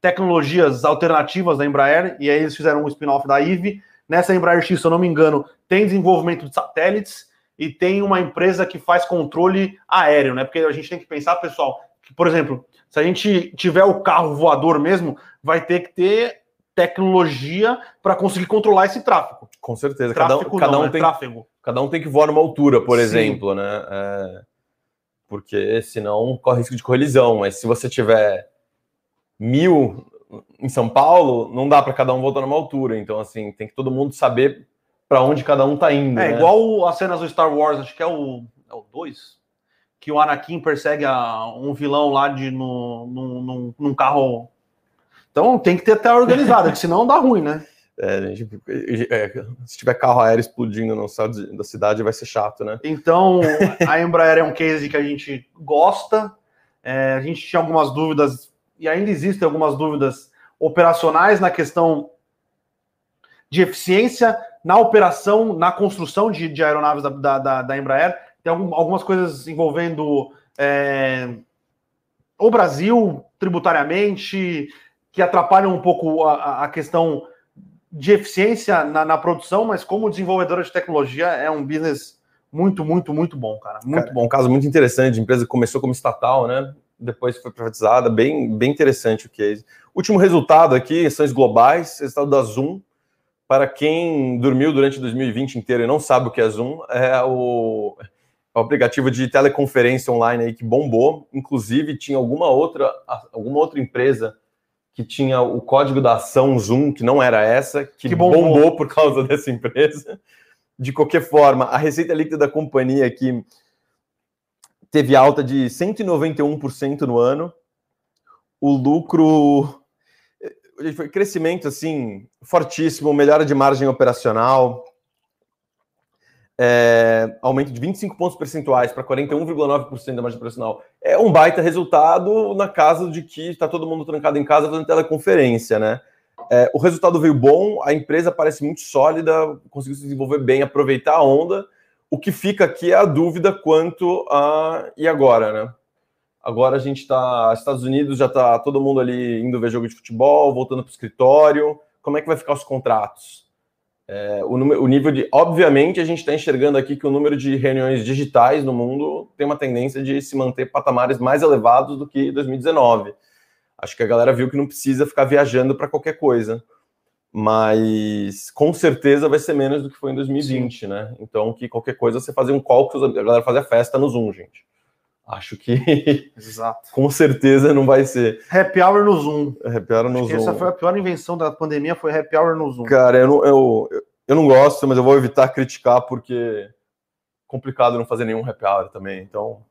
tecnologias alternativas da Embraer, e aí eles fizeram um spin-off da IVE. Nessa Embraer X, se eu não me engano, tem desenvolvimento de satélites e tem uma empresa que faz controle aéreo, né? Porque a gente tem que pensar, pessoal, que, por exemplo, se a gente tiver o carro voador mesmo, vai ter que ter tecnologia para conseguir controlar esse tráfego. Com certeza. Tráfico cada, um, cada um é tem, tráfego. Cada um tem que voar numa altura, por Sim. exemplo, né? É, porque senão corre risco de colisão. Mas se você tiver mil em São Paulo, não dá para cada um voltar numa altura. Então, assim, tem que todo mundo saber para onde cada um tá indo. É né? igual as cenas do Star Wars, acho que é o 2, é que o Anakin persegue a, um vilão lá de, no, no, num, num carro então tem que ter até organizada, que senão dá ruim, né? É, gente, é, se tiver carro aéreo explodindo no céu da cidade, vai ser chato, né? Então, a Embraer é um case que a gente gosta. É, a gente tinha algumas dúvidas, e ainda existem algumas dúvidas operacionais na questão de eficiência na operação, na construção de, de aeronaves da, da, da, Embraer. Tem algum, algumas coisas envolvendo é, o Brasil tributariamente, que atrapalham um pouco a, a questão de eficiência na, na, produção, mas como desenvolvedora de tecnologia é um business muito, muito, muito bom, cara. Muito cara, bom. Um caso muito interessante de empresa que começou como estatal, né? Depois foi privatizada, bem, bem interessante o case. Último resultado aqui, ações globais, resultado da Zoom. Para quem dormiu durante 2020 inteiro e não sabe o que é Zoom, é o, é o aplicativo de teleconferência online aí que bombou. Inclusive, tinha alguma outra, alguma outra empresa que tinha o código da ação Zoom, que não era essa, que, que bombou. bombou. por causa dessa empresa. De qualquer forma, a receita líquida da companhia aqui teve alta de 191% no ano. O lucro foi crescimento assim fortíssimo, melhora de margem operacional, é, aumento de 25 pontos percentuais para 41,9% da margem operacional. É um baita resultado na casa de que está todo mundo trancado em casa fazendo teleconferência, né? É, o resultado veio bom, a empresa parece muito sólida, conseguiu se desenvolver bem, aproveitar a onda. o que fica aqui é a dúvida quanto a. E agora, né? Agora a gente está. Estados Unidos já está todo mundo ali indo ver jogo de futebol, voltando para o escritório. Como é que vai ficar os contratos? É, o, número, o nível de. Obviamente, a gente está enxergando aqui que o número de reuniões digitais no mundo tem uma tendência de se manter patamares mais elevados do que 2019. Acho que a galera viu que não precisa ficar viajando para qualquer coisa. Mas com certeza vai ser menos do que foi em 2020, Sim. né? Então, que qualquer coisa você fazer um call, a galera fazer a festa no Zoom, gente. Acho que Exato. com certeza não vai ser. Happy hour no Zoom. Happy hour no Zoom. Essa foi a pior invenção da pandemia, foi happy hour no Zoom. Cara, eu não, eu, eu não gosto, mas eu vou evitar criticar porque é complicado não fazer nenhum happy hour também. Então,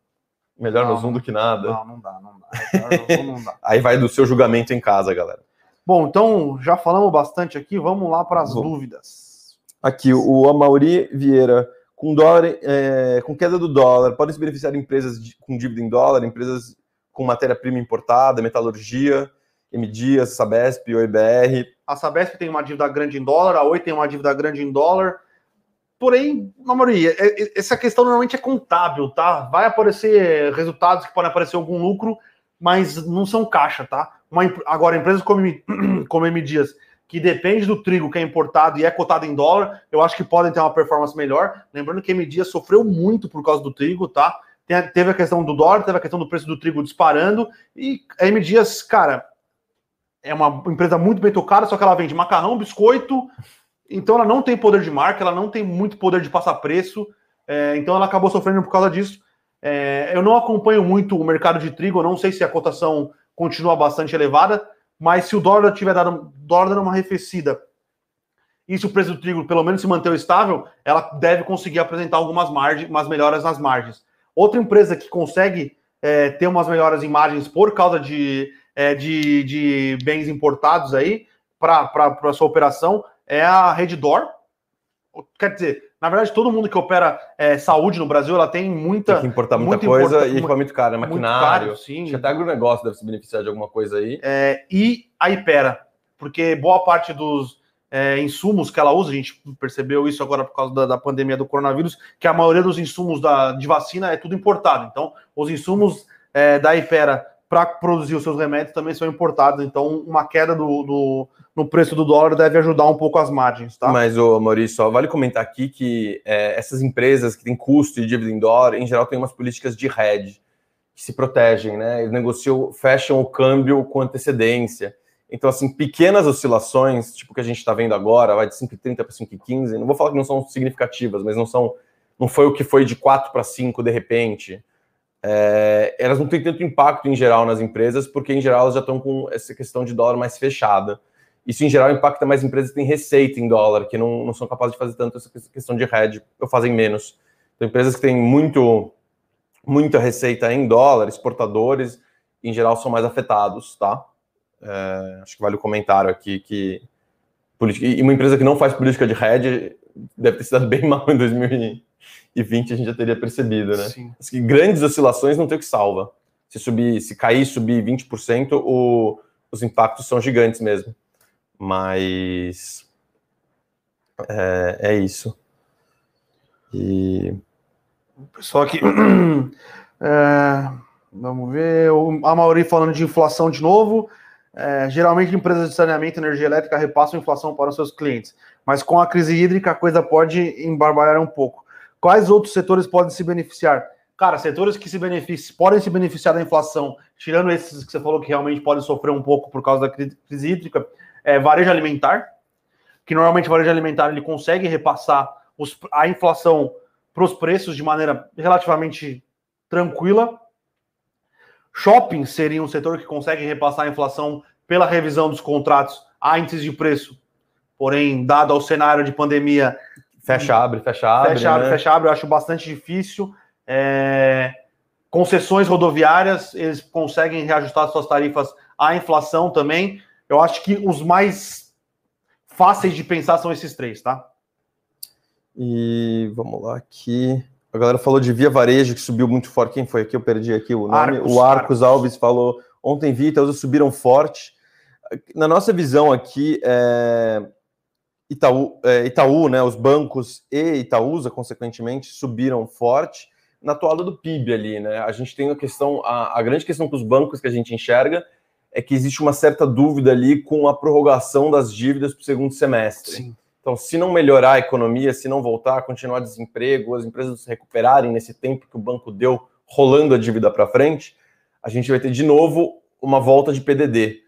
melhor não, no Zoom do que nada. Não, não dá, não dá. Zoom, não dá. Aí vai do seu julgamento em casa, galera. Bom, então já falamos bastante aqui, vamos lá para as dúvidas. Aqui, o Amauri Vieira com dólar, é, com queda do dólar, podem se beneficiar empresas de, com dívida em dólar, empresas com matéria-prima importada, metalurgia, M Dias, Sabesp, OIBR. A Sabesp tem uma dívida grande em dólar, a Oi tem uma dívida grande em dólar. Porém, na maioria, é, é, essa questão normalmente é contábil, tá? Vai aparecer resultados que podem aparecer algum lucro, mas não são caixa, tá? Uma, agora, empresas como, como M Dias que depende do trigo que é importado e é cotado em dólar, eu acho que podem ter uma performance melhor. Lembrando que a M sofreu muito por causa do trigo, tá? teve a questão do dólar, teve a questão do preço do trigo disparando, e a M cara, é uma empresa muito bem tocada, só que ela vende macarrão, biscoito, então ela não tem poder de marca, ela não tem muito poder de passar preço, é, então ela acabou sofrendo por causa disso. É, eu não acompanho muito o mercado de trigo, não sei se a cotação continua bastante elevada, mas se o dólar tiver dado, dólar uma arrefecida e se o preço do trigo pelo menos se manter estável, ela deve conseguir apresentar algumas margens, umas melhoras nas margens. Outra empresa que consegue é, ter umas melhoras em margens por causa de, é, de, de, bens importados aí para a sua operação é a Reddor. Quer dizer, na verdade, todo mundo que opera é, saúde no Brasil, ela tem muita. Tem que importar muita coisa importa, e equipamento caro, é maquinário. Caro, sim. Acho que até agronegócio deve se beneficiar de alguma coisa aí. É, e a Ipera, porque boa parte dos é, insumos que ela usa, a gente percebeu isso agora por causa da, da pandemia do coronavírus, que a maioria dos insumos da, de vacina é tudo importado. Então, os insumos é, da Ipera para produzir os seus remédios também são importados. Então, uma queda do, do, no preço do dólar deve ajudar um pouco as margens, tá? Mas, ô, Maurício, vale comentar aqui que é, essas empresas que têm custo de dívida em dólar, em geral, têm umas políticas de hedge que se protegem, né? Eles negociam, fecham o câmbio com antecedência. Então, assim, pequenas oscilações, tipo que a gente está vendo agora, vai de 5,30 para 5,15, não vou falar que não são significativas, mas não são, não foi o que foi de 4 para 5 de repente é, elas não têm tanto impacto em geral nas empresas, porque em geral elas já estão com essa questão de dólar mais fechada. Isso em geral impacta mais empresas que têm receita em dólar, que não, não são capazes de fazer tanto essa questão de hedge, ou fazem menos. Então, empresas que têm muito, muita receita em dólar, exportadores, em geral são mais afetados, tá? É, acho que vale o comentário aqui que e uma empresa que não faz política de hedge deve ter se dado bem mal em 2020 e 20 a gente já teria percebido, né? Sim. que grandes oscilações não tem o que salva. Se subir, se cair, subir 20%, o, os impactos são gigantes mesmo. Mas é, é isso. E pessoal aqui. É, vamos ver. A Mauri falando de inflação de novo. É, geralmente, empresas de saneamento e energia elétrica repassam inflação para os seus clientes, mas com a crise hídrica a coisa pode embarbalhar um pouco. Quais outros setores podem se beneficiar? Cara, setores que se beneficiam, podem se beneficiar da inflação, tirando esses que você falou que realmente podem sofrer um pouco por causa da crise hídrica, é varejo alimentar, que normalmente o varejo alimentar ele consegue repassar os, a inflação para os preços de maneira relativamente tranquila. Shopping seria um setor que consegue repassar a inflação pela revisão dos contratos a índices de preço. Porém, dado ao cenário de pandemia, Fecha, abre, fecha, abre. Fecha, abre, né? fecha, abre, eu acho bastante difícil. É... Concessões rodoviárias, eles conseguem reajustar suas tarifas à inflação também. Eu acho que os mais fáceis de pensar são esses três, tá? E vamos lá aqui. A galera falou de Via Varejo, que subiu muito forte. Quem foi aqui? Eu perdi aqui o nome. Arcos, o Arcos, Arcos Alves falou. Ontem vi, Itaúsa subiram forte. Na nossa visão aqui, é Itaú, é, Itaú, né, os bancos e Itaúsa, consequentemente, subiram forte na toada do PIB ali, né? A gente tem a questão, a, a grande questão com os bancos que a gente enxerga é que existe uma certa dúvida ali com a prorrogação das dívidas para o segundo semestre. Sim. Então, se não melhorar a economia, se não voltar, continuar desemprego, as empresas se recuperarem nesse tempo que o banco deu rolando a dívida para frente, a gente vai ter de novo uma volta de PDD.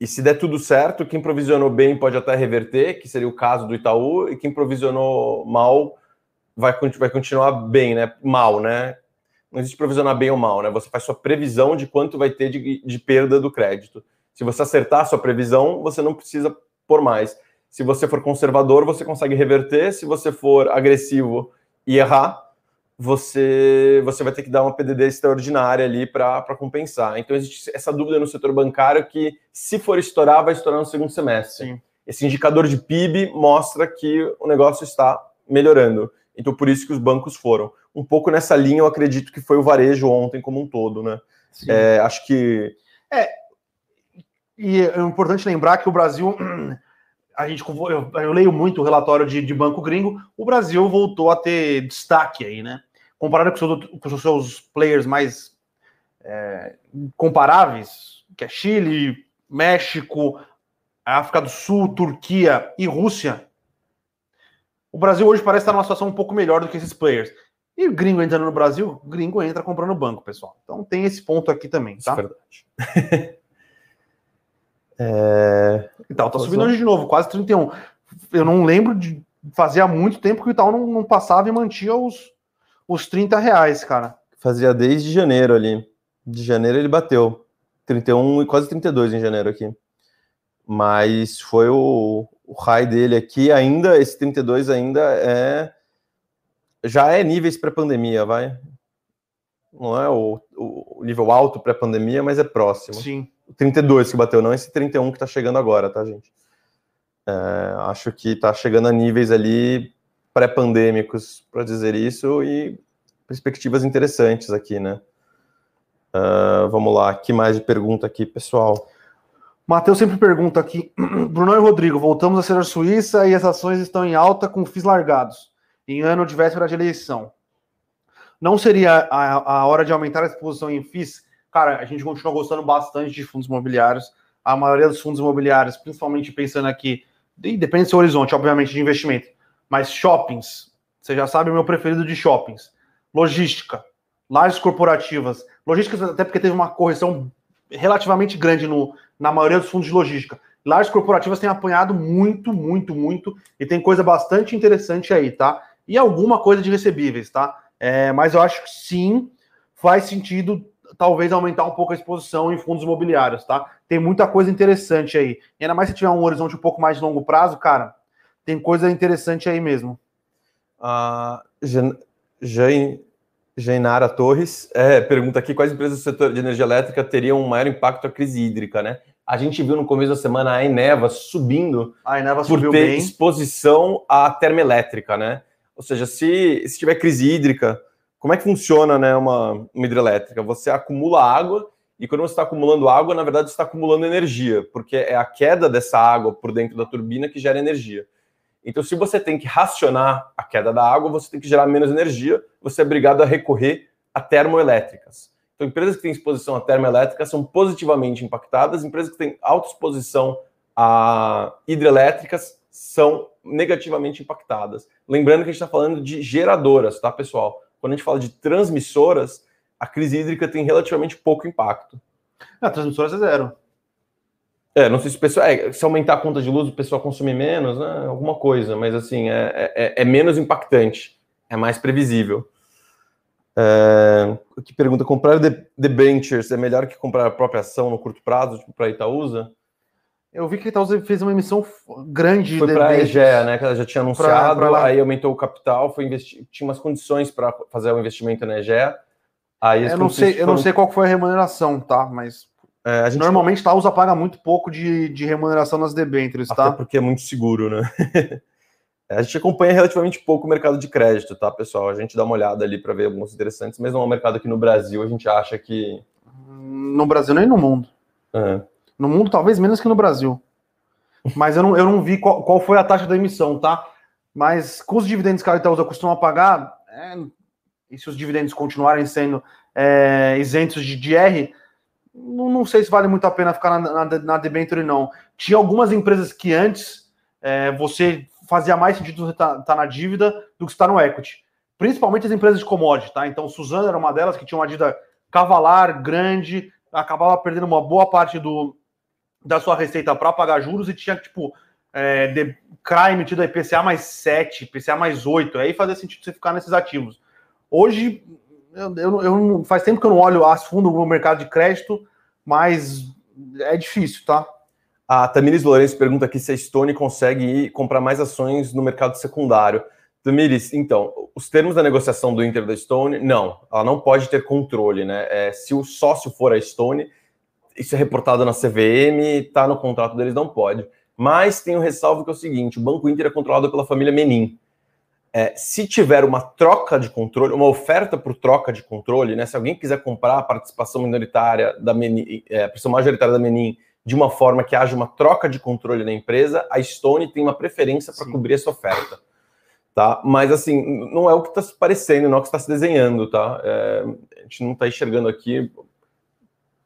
E se der tudo certo, quem provisionou bem pode até reverter, que seria o caso do Itaú, e quem provisionou mal vai, vai continuar bem, né? Mal, né? Não existe provisionar bem ou mal, né? Você faz sua previsão de quanto vai ter de, de perda do crédito. Se você acertar a sua previsão, você não precisa por mais. Se você for conservador, você consegue reverter. Se você for agressivo e errar, você, você vai ter que dar uma PDD extraordinária ali para compensar. Então, existe essa dúvida no setor bancário que, se for estourar, vai estourar no segundo semestre. Sim. Esse indicador de PIB mostra que o negócio está melhorando. Então, por isso que os bancos foram. Um pouco nessa linha, eu acredito que foi o varejo ontem como um todo, né? É, acho que. É. E é importante lembrar que o Brasil. A gente, eu, eu leio muito o relatório de, de, banco gringo. O Brasil voltou a ter destaque aí, né? Comparado com, seus, com os seus players mais é, comparáveis, que é Chile, México, África do Sul, Turquia e Rússia, o Brasil hoje parece estar numa situação um pouco melhor do que esses players. E o gringo entrando no Brasil, o gringo entra comprando banco, pessoal. Então tem esse ponto aqui também, tá? Isso é verdade. é... Então, tá subindo hoje de novo, quase 31. Eu não lembro de fazia muito tempo que o Itaú não, não passava e mantinha os, os 30 reais, cara. Fazia desde janeiro ali. De janeiro ele bateu. 31 e quase 32 em janeiro aqui. Mas foi o, o high dele aqui, ainda, esse 32 ainda é. Já é níveis pré-pandemia, vai. Não é o, o nível alto pré-pandemia, mas é próximo. Sim. O 32 que bateu, não esse 31 que tá chegando agora, tá, gente? É, acho que tá chegando a níveis ali pré-pandêmicos, para dizer isso, e perspectivas interessantes aqui, né? Uh, vamos lá, que mais de pergunta aqui, pessoal? Matheus sempre pergunta aqui, Bruno e Rodrigo, voltamos a ser a Suíça e as ações estão em alta com FIIs largados, em ano de véspera de eleição. Não seria a, a hora de aumentar a exposição em FIIs? Cara, a gente continua gostando bastante de fundos imobiliários. A maioria dos fundos imobiliários, principalmente pensando aqui, depende do seu horizonte, obviamente, de investimento, mas shoppings, você já sabe o meu preferido de shoppings. Logística, lajes corporativas. Logística, até porque teve uma correção relativamente grande no, na maioria dos fundos de logística. Lajes corporativas têm apanhado muito, muito, muito, e tem coisa bastante interessante aí, tá? E alguma coisa de recebíveis, tá? É, mas eu acho que sim, faz sentido talvez aumentar um pouco a exposição em fundos imobiliários, tá? Tem muita coisa interessante aí. E ainda mais se tiver um horizonte um pouco mais de longo prazo, cara, tem coisa interessante aí mesmo. Uh, Jane, Genara Torres é, pergunta aqui quais empresas do setor de energia elétrica teriam um maior impacto à crise hídrica, né? A gente viu no começo da semana a Eneva subindo a Eneva por ter bem. exposição à termoelétrica, né? Ou seja, se, se tiver crise hídrica, como é que funciona né, uma, uma hidrelétrica? Você acumula água e quando você está acumulando água, na verdade, você está acumulando energia, porque é a queda dessa água por dentro da turbina que gera energia. Então, se você tem que racionar a queda da água, você tem que gerar menos energia, você é obrigado a recorrer a termoelétricas. Então, empresas que têm exposição a termoelétricas são positivamente impactadas, empresas que têm alta exposição a hidrelétricas são negativamente impactadas. Lembrando que a gente está falando de geradoras, tá, pessoal? Quando a gente fala de transmissoras, a crise hídrica tem relativamente pouco impacto. A transmissoras é zero. É, não sei se o pessoal. É, se aumentar a conta de luz, o pessoal consumir menos, né? Alguma coisa, mas assim, é, é, é menos impactante, é mais previsível. É, que pergunta: comprar debentures é melhor que comprar a própria ação no curto prazo, tipo para Itaúsa? Eu vi que a Itaúsa fez uma emissão grande. Foi para a EGEA, né? Que ela já tinha anunciado, pra, pra aí aumentou o capital, foi investir, tinha umas condições para fazer o investimento na EGEA. Aí eu não sei, foram... eu não sei qual foi a remuneração, tá? Mas é, gente... Normalmente a USA paga muito pouco de, de remuneração nas debêntures, tá? Até porque é muito seguro, né? a gente acompanha relativamente pouco o mercado de crédito, tá, pessoal? A gente dá uma olhada ali para ver alguns interessantes, mas não é um mercado aqui no Brasil, a gente acha que. No Brasil nem no mundo. É. No mundo, talvez menos que no Brasil. mas eu não, eu não vi qual, qual foi a taxa da emissão, tá? Mas com os dividendos que a Itaúsa costuma pagar, é, e se os dividendos continuarem sendo é, isentos de DR, não, não, sei se vale muito a pena ficar na, na, na debenture, não. Tinha algumas empresas que antes é, você fazia mais sentido estar tá, tá na dívida do que estar no equity. Principalmente as empresas de commodity, tá? Então, Suzano era uma delas que tinha uma dívida cavalar, grande, acabava perdendo uma boa parte do, da sua receita para pagar juros e tinha, tipo, é, de, CRA emitido a IPCA mais 7, IPCA mais 8, aí fazia sentido você ficar nesses ativos. Hoje, eu, eu, eu, faz tempo que eu não olho a fundo no mercado de crédito, mas é difícil, tá? A Tamires Lourenço pergunta aqui se a Stone consegue ir comprar mais ações no mercado secundário. Tamires, então, os termos da negociação do Inter da Stone, não, ela não pode ter controle, né? É, se o sócio for a Stone, isso é reportado na CVM, está no contrato deles, não pode. Mas tem um ressalvo que é o seguinte: o Banco Inter é controlado pela família Menin. É, se tiver uma troca de controle, uma oferta por troca de controle, né? Se alguém quiser comprar a participação minoritária da Menin, é, a participação majoritária da Menin de uma forma que haja uma troca de controle na empresa, a Stone tem uma preferência para cobrir essa oferta. Tá? Mas assim, não é o que está se parecendo, não é o que está se desenhando, tá? É, a gente não está enxergando aqui.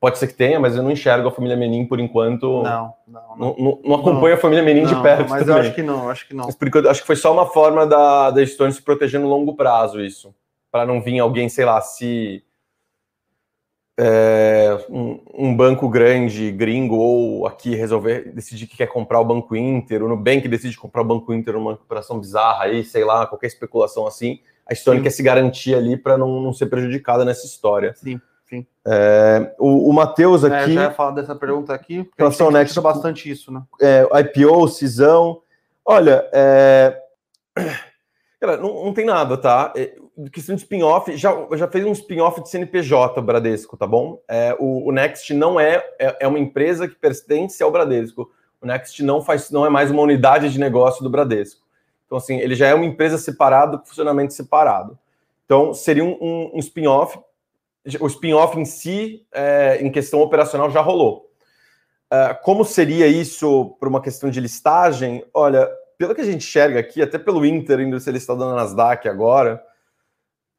Pode ser que tenha, mas eu não enxergo a família Menin por enquanto. Não, não. Não, não, não acompanho a família Menin de perto. Mas também. eu acho que não, acho que não. Mas acho que foi só uma forma da, da Stone se proteger no longo prazo, isso. Para não vir alguém, sei lá, se é, um, um, banco grande, gringo, ou aqui resolver decidir que quer comprar o Banco Inter, o Nubank decide comprar o Banco Inter uma operação bizarra aí, sei lá, qualquer especulação assim, a Stone quer se garantir ali para não, não ser prejudicada nessa história. Sim. Sim. É, o, o Matheus é, aqui. É, já ia falar dessa pergunta aqui, porque a gente Next, bastante isso, né? É, IPO, cisão. Olha, é... Cara, não, não tem nada, tá? É, questão de spin-off, já, já fez um spin-off de CNPJ, Bradesco, tá bom? É, o, o, Next não é, é, é, uma empresa que pertence ao Bradesco. O Next não faz, não é mais uma unidade de negócio do Bradesco. Então, assim, ele já é uma empresa separada, com funcionamento separado. Então, seria um, um, um spin-off. O spin-off em si, é, em questão operacional, já rolou. É, como seria isso para uma questão de listagem? Olha, pelo que a gente enxerga aqui, até pelo Inter indo ser listado na Nasdaq agora,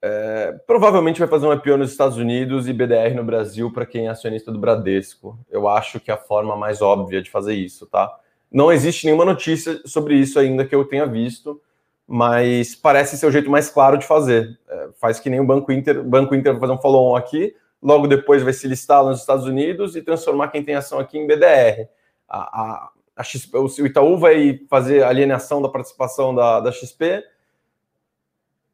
é, provavelmente vai fazer um IPO nos Estados Unidos e BDR no Brasil para quem é acionista do Bradesco. Eu acho que é a forma mais óbvia de fazer isso, tá? Não existe nenhuma notícia sobre isso ainda que eu tenha visto, mas parece ser o jeito mais claro de fazer. É, faz que nem o Banco Inter, o Banco Inter vai fazer um follow-on aqui, logo depois vai se listar nos Estados Unidos e transformar quem tem ação aqui em BDR. A, a, a XP, o Itaú vai fazer alienação da participação da, da XP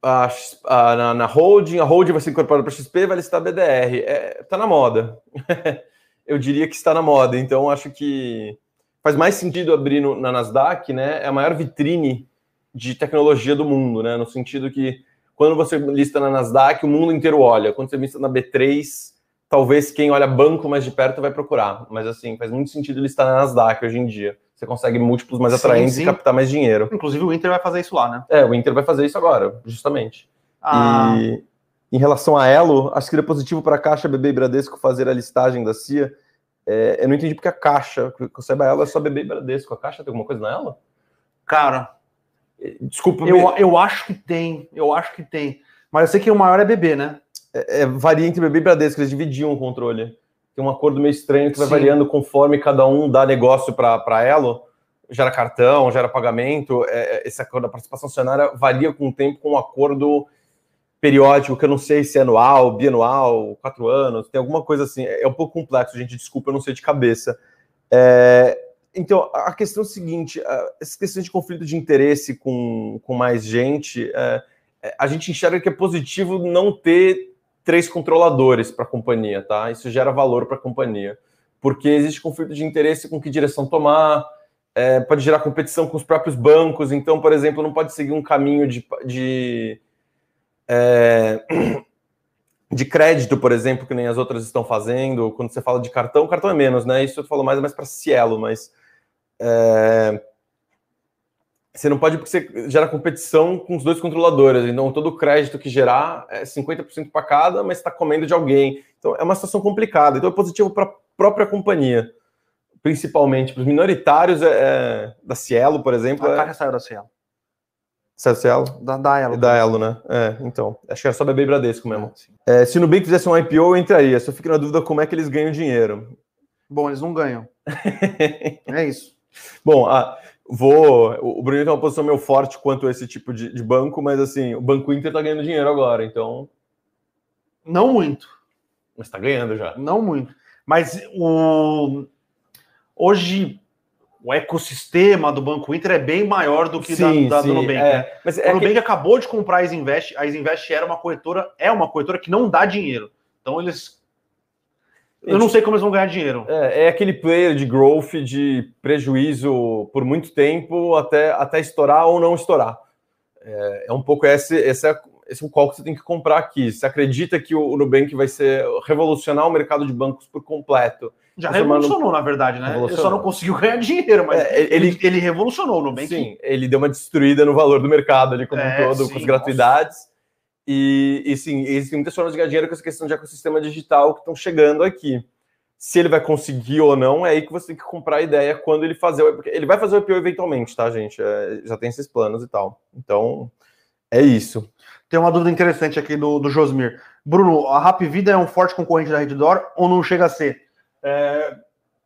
a, a, na, na holding, a holding vai ser incorporada para a XP, vai listar BDR. É, tá na moda. eu diria que está na moda. Então, acho que faz mais sentido abrir no, na Nasdaq, né? É a maior vitrine de tecnologia do mundo, né? No sentido que quando você lista na Nasdaq, o mundo inteiro olha. Quando você lista na B3, talvez quem olha banco mais de perto vai procurar. Mas assim, faz muito sentido listar na Nasdaq hoje em dia você consegue múltiplos mais atraentes sim, sim. e captar mais dinheiro. Inclusive o Inter vai fazer isso lá, né? É, o Inter vai fazer isso agora, justamente. Ah. E em relação a Elo, acho que seria positivo para a Caixa BB e Bradesco fazer a listagem da CIA. É, eu não entendi porque a Caixa, que eu saiba Elo é só BB e Bradesco. A Caixa tem alguma coisa na Elo? Cara, desculpa. Eu, me... eu acho que tem, eu acho que tem. Mas eu sei que o maior é BB, né? É, é, varia entre BB e Bradesco, eles dividiam o controle tem um acordo meio estranho que vai Sim. variando conforme cada um dá negócio para Elo, gera cartão, gera pagamento. É, é, esse acordo da participação acionária varia com o tempo com um acordo periódico, que eu não sei se é anual, bianual, quatro anos, tem alguma coisa assim. É um pouco complexo, gente, desculpa, eu não sei de cabeça. É, então, a questão é a seguinte: essa questão de conflito de interesse com, com mais gente, é, é, a gente enxerga que é positivo não ter três controladores para a companhia, tá? Isso gera valor para a companhia, porque existe conflito de interesse com que direção tomar, é, pode gerar competição com os próprios bancos. Então, por exemplo, não pode seguir um caminho de, de, é, de crédito, por exemplo, que nem as outras estão fazendo. Quando você fala de cartão, cartão é menos, né? Isso eu falo mais, mais para Cielo, mas é, você não pode, porque você gera competição com os dois controladores. Então, todo o crédito que gerar é 50% para cada, mas está comendo de alguém. Então, é uma situação complicada. Então, é positivo para a própria companhia. principalmente para os minoritários é, é, da Cielo, por exemplo. A é... saiu da Cielo. Saiu da Cielo? Da, da Elo. Da Elo, né? É, então. Acho que era só beber Bradesco mesmo. É, se o Nubank fizesse um IPO, eu entraria. Só fico na dúvida como é que eles ganham dinheiro. Bom, eles não ganham. é isso. Bom, ah, vou. O Bruno tem uma posição meio forte quanto a esse tipo de, de banco, mas assim, o Banco Inter tá ganhando dinheiro agora, então. Não muito. Mas tá ganhando já. Não muito. Mas o hoje o ecossistema do Banco Inter é bem maior do que sim, da, da sim, do Nubank. É. Né? Mas é o Nubank que... acabou de comprar a Isinvest. A Isinvest era uma corretora, é uma corretora que não dá dinheiro. Então eles. Eu não sei como eles vão ganhar dinheiro. É, é aquele player de growth de prejuízo por muito tempo até, até estourar ou não estourar. É, é um pouco esse, esse, é, esse é o qual que você tem que comprar aqui. Você acredita que o, o Nubank vai ser revolucionar o mercado de bancos por completo já revolucionou, na verdade, né? Ele só não conseguiu ganhar dinheiro, mas é, ele, ele, revolucionou no Nubank. Sim, ele deu uma destruída no valor do mercado ali como é, um todo, sim, com as gratuidades. E, e sim, existem muitas formas de ganhar dinheiro com essa questão de ecossistema digital que estão chegando aqui. Se ele vai conseguir ou não, é aí que você tem que comprar a ideia quando ele fazer. Porque ele vai fazer o IPO eventualmente, tá, gente? É, já tem esses planos e tal. Então, é isso. Tem uma dúvida interessante aqui do, do Josmir. Bruno, a Rap Vida é um forte concorrente da Reddor ou não chega a ser? É,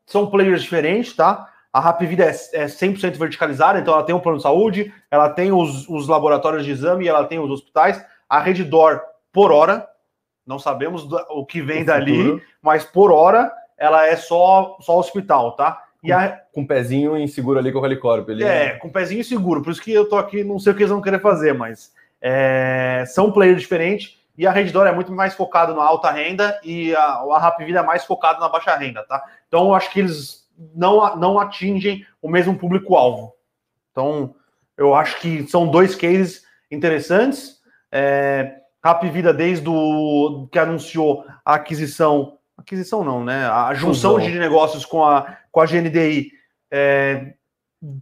são players diferentes, tá? A Rapvida é, é 100% verticalizada, então ela tem um plano de saúde, ela tem os, os laboratórios de exame, ela tem os hospitais. A Reddor, por hora, não sabemos o que vem dali, mas por hora ela é só, só hospital, tá? E a... Com pezinho inseguro ali com o helicóptero. Ele... É, com pezinho inseguro. Por isso que eu tô aqui, não sei o que eles vão querer fazer, mas é... são players diferentes. E a Redditor é muito mais focado na alta renda e a, a Rapvida é mais focado na baixa renda, tá? Então eu acho que eles não, não atingem o mesmo público-alvo. Então eu acho que são dois cases interessantes. É, Rapvida, desde o que anunciou a aquisição, aquisição não, né? A junção de negócios com a, com a GNDI, é,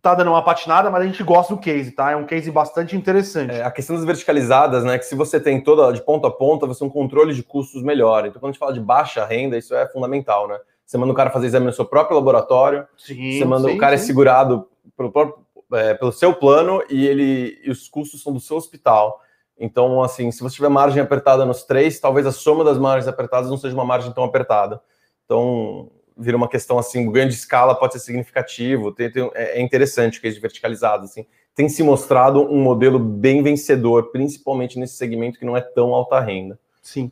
tá dando uma patinada, mas a gente gosta do case, tá? É um case bastante interessante. É, a questão das verticalizadas, né? Que se você tem toda de ponta a ponta, você tem um controle de custos melhor. Então, quando a gente fala de baixa renda, isso é fundamental, né? Você manda o cara fazer exame no seu próprio laboratório, sim, você manda sim, o cara sim. é segurado pelo, próprio, é, pelo seu plano e ele e os custos são do seu hospital. Então, assim, se você tiver margem apertada nos três, talvez a soma das margens apertadas não seja uma margem tão apertada. Então, vira uma questão assim, o ganho de escala pode ser significativo, tem, tem, é, é interessante o case verticalizado, assim, tem se mostrado um modelo bem vencedor, principalmente nesse segmento que não é tão alta renda. Sim.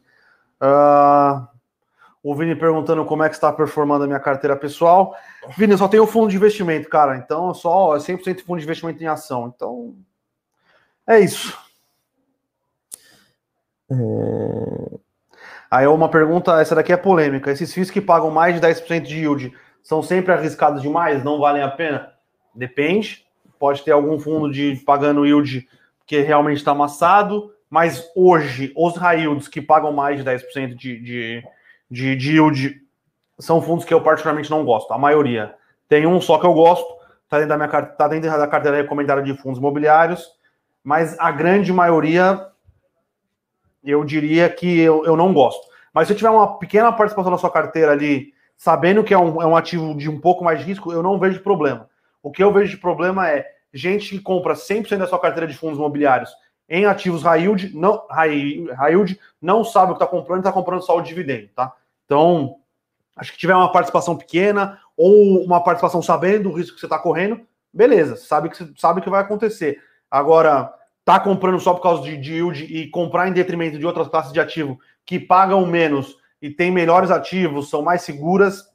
Uh, o Vini perguntando como é que está performando a minha carteira pessoal. Vini, eu só tenho fundo de investimento, cara, então só 100% fundo de investimento em ação, então é isso. É... Aí uma pergunta, essa daqui é polêmica. Esses FIIs que pagam mais de 10% de yield são sempre arriscados demais? Não valem a pena? Depende. Pode ter algum fundo de pagando yield que realmente está amassado, mas hoje os high yields que pagam mais de 10% de, de, de, de yield são fundos que eu particularmente não gosto. A maioria. Tem um só que eu gosto, está dentro da minha tá dentro da carteira recomendada de fundos imobiliários, mas a grande maioria eu diria que eu, eu não gosto. Mas se eu tiver uma pequena participação na sua carteira ali, sabendo que é um, é um ativo de um pouco mais de risco, eu não vejo problema. O que eu vejo de problema é gente que compra 100% da sua carteira de fundos imobiliários em ativos high yield, não, high, high yield, não sabe o que está comprando e está comprando só o dividendo, tá? Então, acho que tiver uma participação pequena ou uma participação sabendo o risco que você está correndo, beleza, sabe que sabe que vai acontecer. Agora, tá comprando só por causa de, de yield e comprar em detrimento de outras classes de ativo que pagam menos e têm melhores ativos, são mais seguras,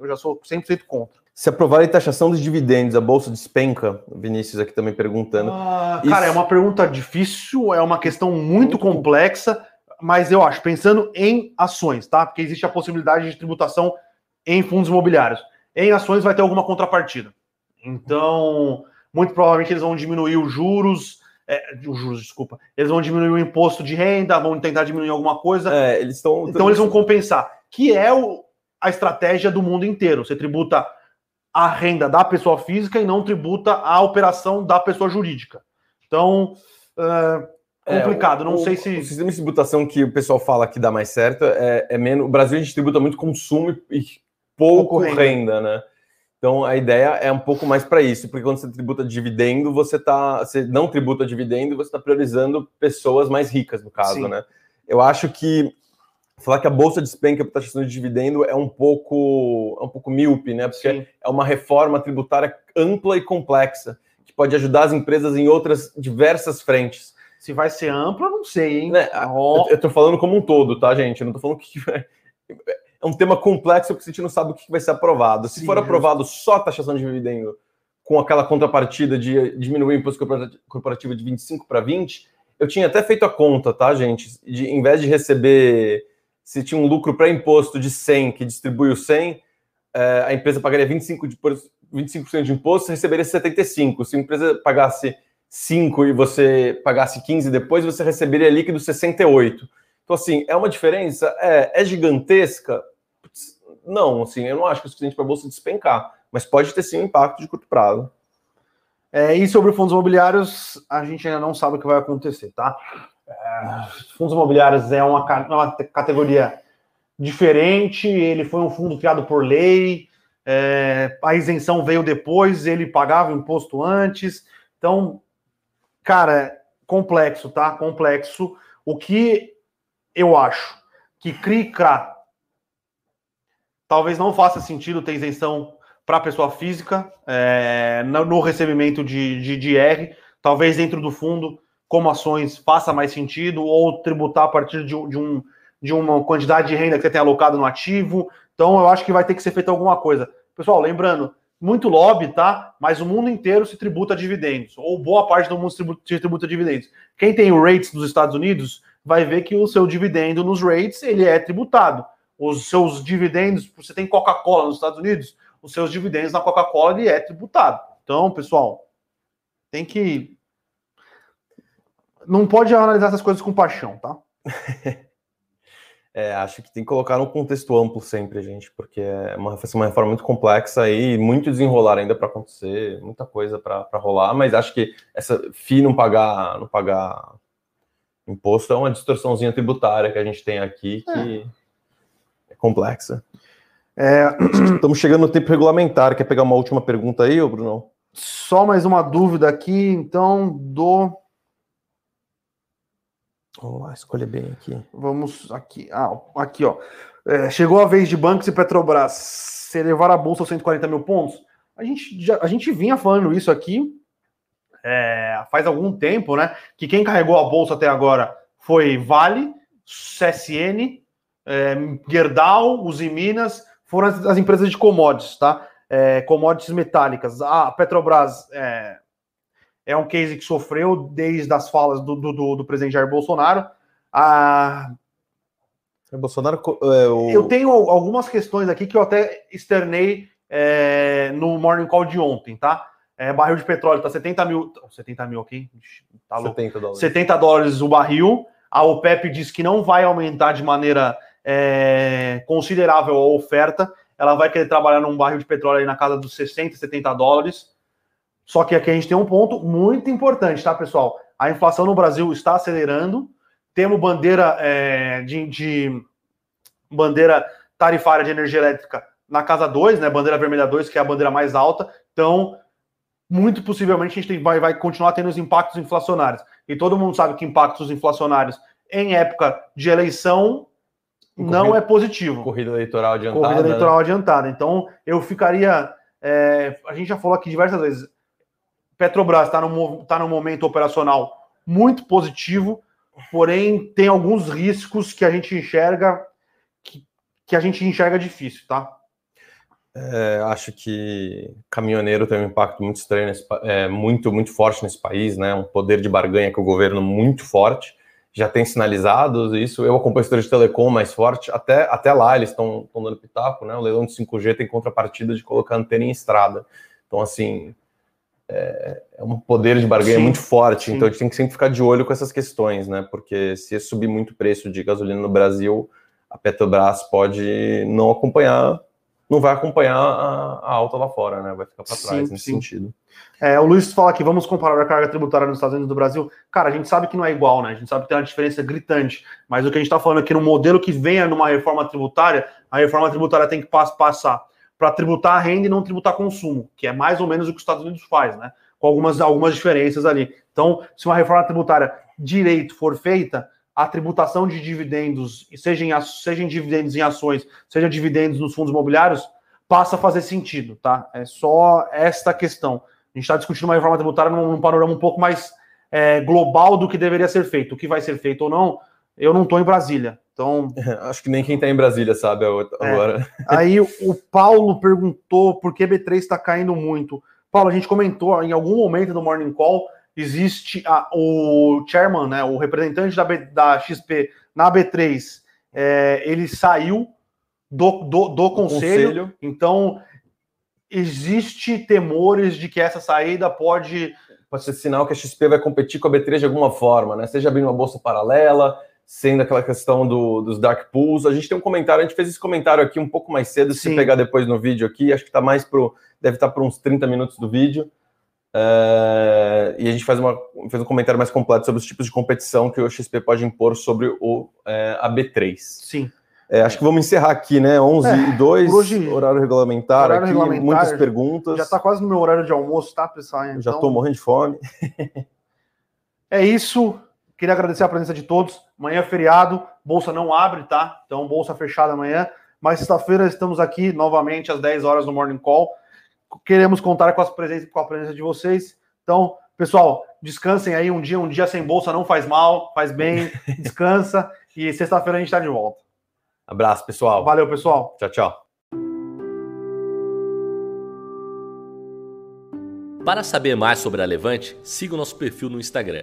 eu já sou 100% contra. Se aprovar a taxação dos dividendos, a bolsa despenca? O Vinícius aqui também perguntando. Ah, Isso... Cara, é uma pergunta difícil, é uma questão muito, muito complexa, mas eu acho, pensando em ações, tá? Porque existe a possibilidade de tributação em fundos imobiliários. Em ações vai ter alguma contrapartida. Então, muito provavelmente eles vão diminuir os juros, é, os juros, desculpa. Eles vão diminuir o imposto de renda, vão tentar diminuir alguma coisa. É, eles estão. Então eles vão compensar. Que é o, a estratégia do mundo inteiro. Você tributa a renda da pessoa física e não tributa a operação da pessoa jurídica. Então, complicado. É, não o, sei se. O sistema de tributação que o pessoal fala que dá mais certo é, é menos. O Brasil a gente tributa muito consumo e pouco, pouco renda. renda, né? Então a ideia é um pouco mais para isso, porque quando você tributa dividendo, você tá, você não tributa dividendo, você está priorizando pessoas mais ricas no caso, Sim. né? Eu acho que falar que a bolsa despenca para taxação de dividendo é um pouco é um pouco míope, né? Porque Sim. é uma reforma tributária ampla e complexa que pode ajudar as empresas em outras diversas frentes. Se vai ser ampla, não sei, hein? Né? Oh. Eu estou falando como um todo, tá, gente? Eu não estou falando que é um tema complexo porque a gente não sabe o que vai ser aprovado. Se Sim, for aprovado só a taxação de dividendo com aquela contrapartida de diminuir o imposto corporativo de 25 para 20, eu tinha até feito a conta, tá, gente? De, em vez de receber, se tinha um lucro pré-imposto de 100 que distribui o 100, é, a empresa pagaria 25%, de, 25 de imposto, receberia 75%. Se a empresa pagasse 5 e você pagasse 15 depois, você receberia líquido 68. Então, assim, é uma diferença? É, é gigantesca? Não, assim, eu não acho que é suficiente para a Bolsa despencar, mas pode ter sim um impacto de curto prazo. É, e sobre fundos imobiliários, a gente ainda não sabe o que vai acontecer, tá? É, fundos imobiliários é uma, uma, categoria diferente, ele foi um fundo criado por lei, é, a isenção veio depois, ele pagava imposto antes, então, cara, complexo, tá? Complexo. O que eu acho que CRI-CRA talvez não faça sentido ter isenção para pessoa física é, no recebimento de, de, de R, talvez dentro do fundo, como ações, faça mais sentido, ou tributar a partir de, de, um, de uma quantidade de renda que você tem alocado no ativo. Então, eu acho que vai ter que ser feita alguma coisa. Pessoal, lembrando, muito lobby, tá? Mas o mundo inteiro se tributa dividendos, ou boa parte do mundo se tributa a dividendos. Quem tem o rates dos Estados Unidos vai ver que o seu dividendo nos rates ele é tributado. Os seus dividendos, você tem Coca-Cola nos Estados Unidos, os seus dividendos na Coca-Cola ele é tributado. Então, pessoal, tem que não pode analisar essas coisas com paixão, tá? É, acho que tem que colocar no contexto amplo sempre, gente, porque é uma, uma reforma muito complexa e muito desenrolar ainda para acontecer, muita coisa para rolar, mas acho que essa FI não pagar, não pagar Imposto é uma distorçãozinha tributária que a gente tem aqui que é, é complexa. É... Estamos chegando no tempo regulamentar. Quer pegar uma última pergunta aí, ô Bruno? Só mais uma dúvida aqui, então, do. Vamos lá, escolher bem aqui. Vamos aqui. Ah, aqui, ó. É, chegou a vez de bancos e Petrobras se elevar a bolsa aos 140 mil pontos. A gente, já, a gente vinha falando isso aqui é, faz algum tempo, né? Que quem carregou a bolsa até agora foi Vale, CSN, é, Gerdau, Uzi Minas, foram as, as, empresas de commodities, tá? É, commodities metálicas. A Petrobras é, é um case que sofreu desde as falas do, do, do presidente Jair Bolsonaro. A Bolsonaro, é, o... Eu tenho algumas questões aqui que eu até externei é, no Morning Call de ontem, tá? É, barril de petróleo está 70 mil. 70 mil aqui? Tá louco. 70 dólares. 70 dólares o barril. A OPEP diz que não vai aumentar de maneira é, considerável a oferta. Ela vai querer trabalhar num barril de petróleo aí na casa dos 60, 70 dólares. Só que aqui a gente tem um ponto muito importante, tá, pessoal? A inflação no Brasil está acelerando. Temos bandeira é, de, de bandeira tarifária de energia elétrica na casa 2, né? Bandeira vermelha 2, que é a bandeira mais alta. Então, muito possivelmente a gente vai, vai continuar tendo os impactos inflacionários. E todo mundo sabe que impactos inflacionários em época de eleição não corrida, é positivo. Corrida eleitoral adiantada. Corrida né? eleitoral né? adiantada. Então, eu ficaria. É, a gente já falou aqui diversas vezes. Petrobras está no, tá no momento operacional muito positivo, porém tem alguns riscos que a gente enxerga que, que a gente enxerga difícil, tá? É, acho que caminhoneiro tem um impacto muito estranho, nesse, é, muito, muito forte nesse país, né? Um poder de barganha com o governo muito forte. Já tem sinalizado isso. Eu acompanho o setor de telecom mais forte. Até, até lá eles estão dando pitaco, né? O leilão de 5G tem contrapartida de colocar antena em estrada. Então, assim, é, é um poder de barganha sim, muito forte. Sim. Então, a gente tem que sempre ficar de olho com essas questões, né? Porque se subir muito o preço de gasolina no Brasil, a Petrobras pode não acompanhar não vai acompanhar a, a alta lá fora, né? Vai ficar para trás sim, nesse sim. sentido. É, o Luiz fala aqui, vamos comparar a carga tributária nos Estados Unidos e do Brasil. Cara, a gente sabe que não é igual, né? A gente sabe que tem uma diferença gritante. Mas o que a gente está falando aqui no modelo que venha numa reforma tributária, a reforma tributária tem que passar para tributar a renda e não tributar consumo, que é mais ou menos o que os Estados Unidos faz, né? Com algumas, algumas diferenças ali. Então, se uma reforma tributária direito for feita, a tributação de dividendos, seja em, seja em dividendos em ações, seja dividendos nos fundos imobiliários, passa a fazer sentido, tá? É só esta questão. A gente está discutindo uma reforma tributária num, num panorama um pouco mais é, global do que deveria ser feito. O que vai ser feito ou não, eu não estou em Brasília. Então. Acho que nem quem está em Brasília sabe é. agora. É. Aí o Paulo perguntou por que B3 está caindo muito. Paulo, a gente comentou em algum momento do Morning Call, existe a, o chairman, né, o representante da, B, da XP na B3, é, ele saiu do, do, do conselho, conselho, então existe temores de que essa saída pode pode ser sinal que a XP vai competir com a B3 de alguma forma, né? Seja abrindo uma bolsa paralela, sendo aquela questão do, dos dark pools. A gente tem um comentário, a gente fez esse comentário aqui um pouco mais cedo, Sim. se pegar depois no vídeo aqui, acho que está mais pro. deve estar tá por uns 30 minutos do vídeo. É, e a gente faz, uma, fez um comentário mais completo sobre os tipos de competição que o XP pode impor sobre o, é, a B3. Sim. É, acho que vamos encerrar aqui, né? 11 é, e 2, hoje, horário regulamentar horário aqui, regulamentar, muitas perguntas. Já está quase no meu horário de almoço, tá, pessoal? Então... Já estou morrendo de fome. é isso. Queria agradecer a presença de todos. Amanhã é feriado, bolsa não abre, tá? Então, bolsa fechada amanhã. Mas sexta-feira estamos aqui novamente às 10 horas no Morning Call. Queremos contar com, as presença, com a presença de vocês. Então, pessoal, descansem aí um dia, um dia sem bolsa não faz mal, faz bem, descansa. e sexta-feira a gente está de volta. Abraço, pessoal. Valeu, pessoal. Tchau, tchau. Para saber mais sobre a Levante, siga o nosso perfil no Instagram,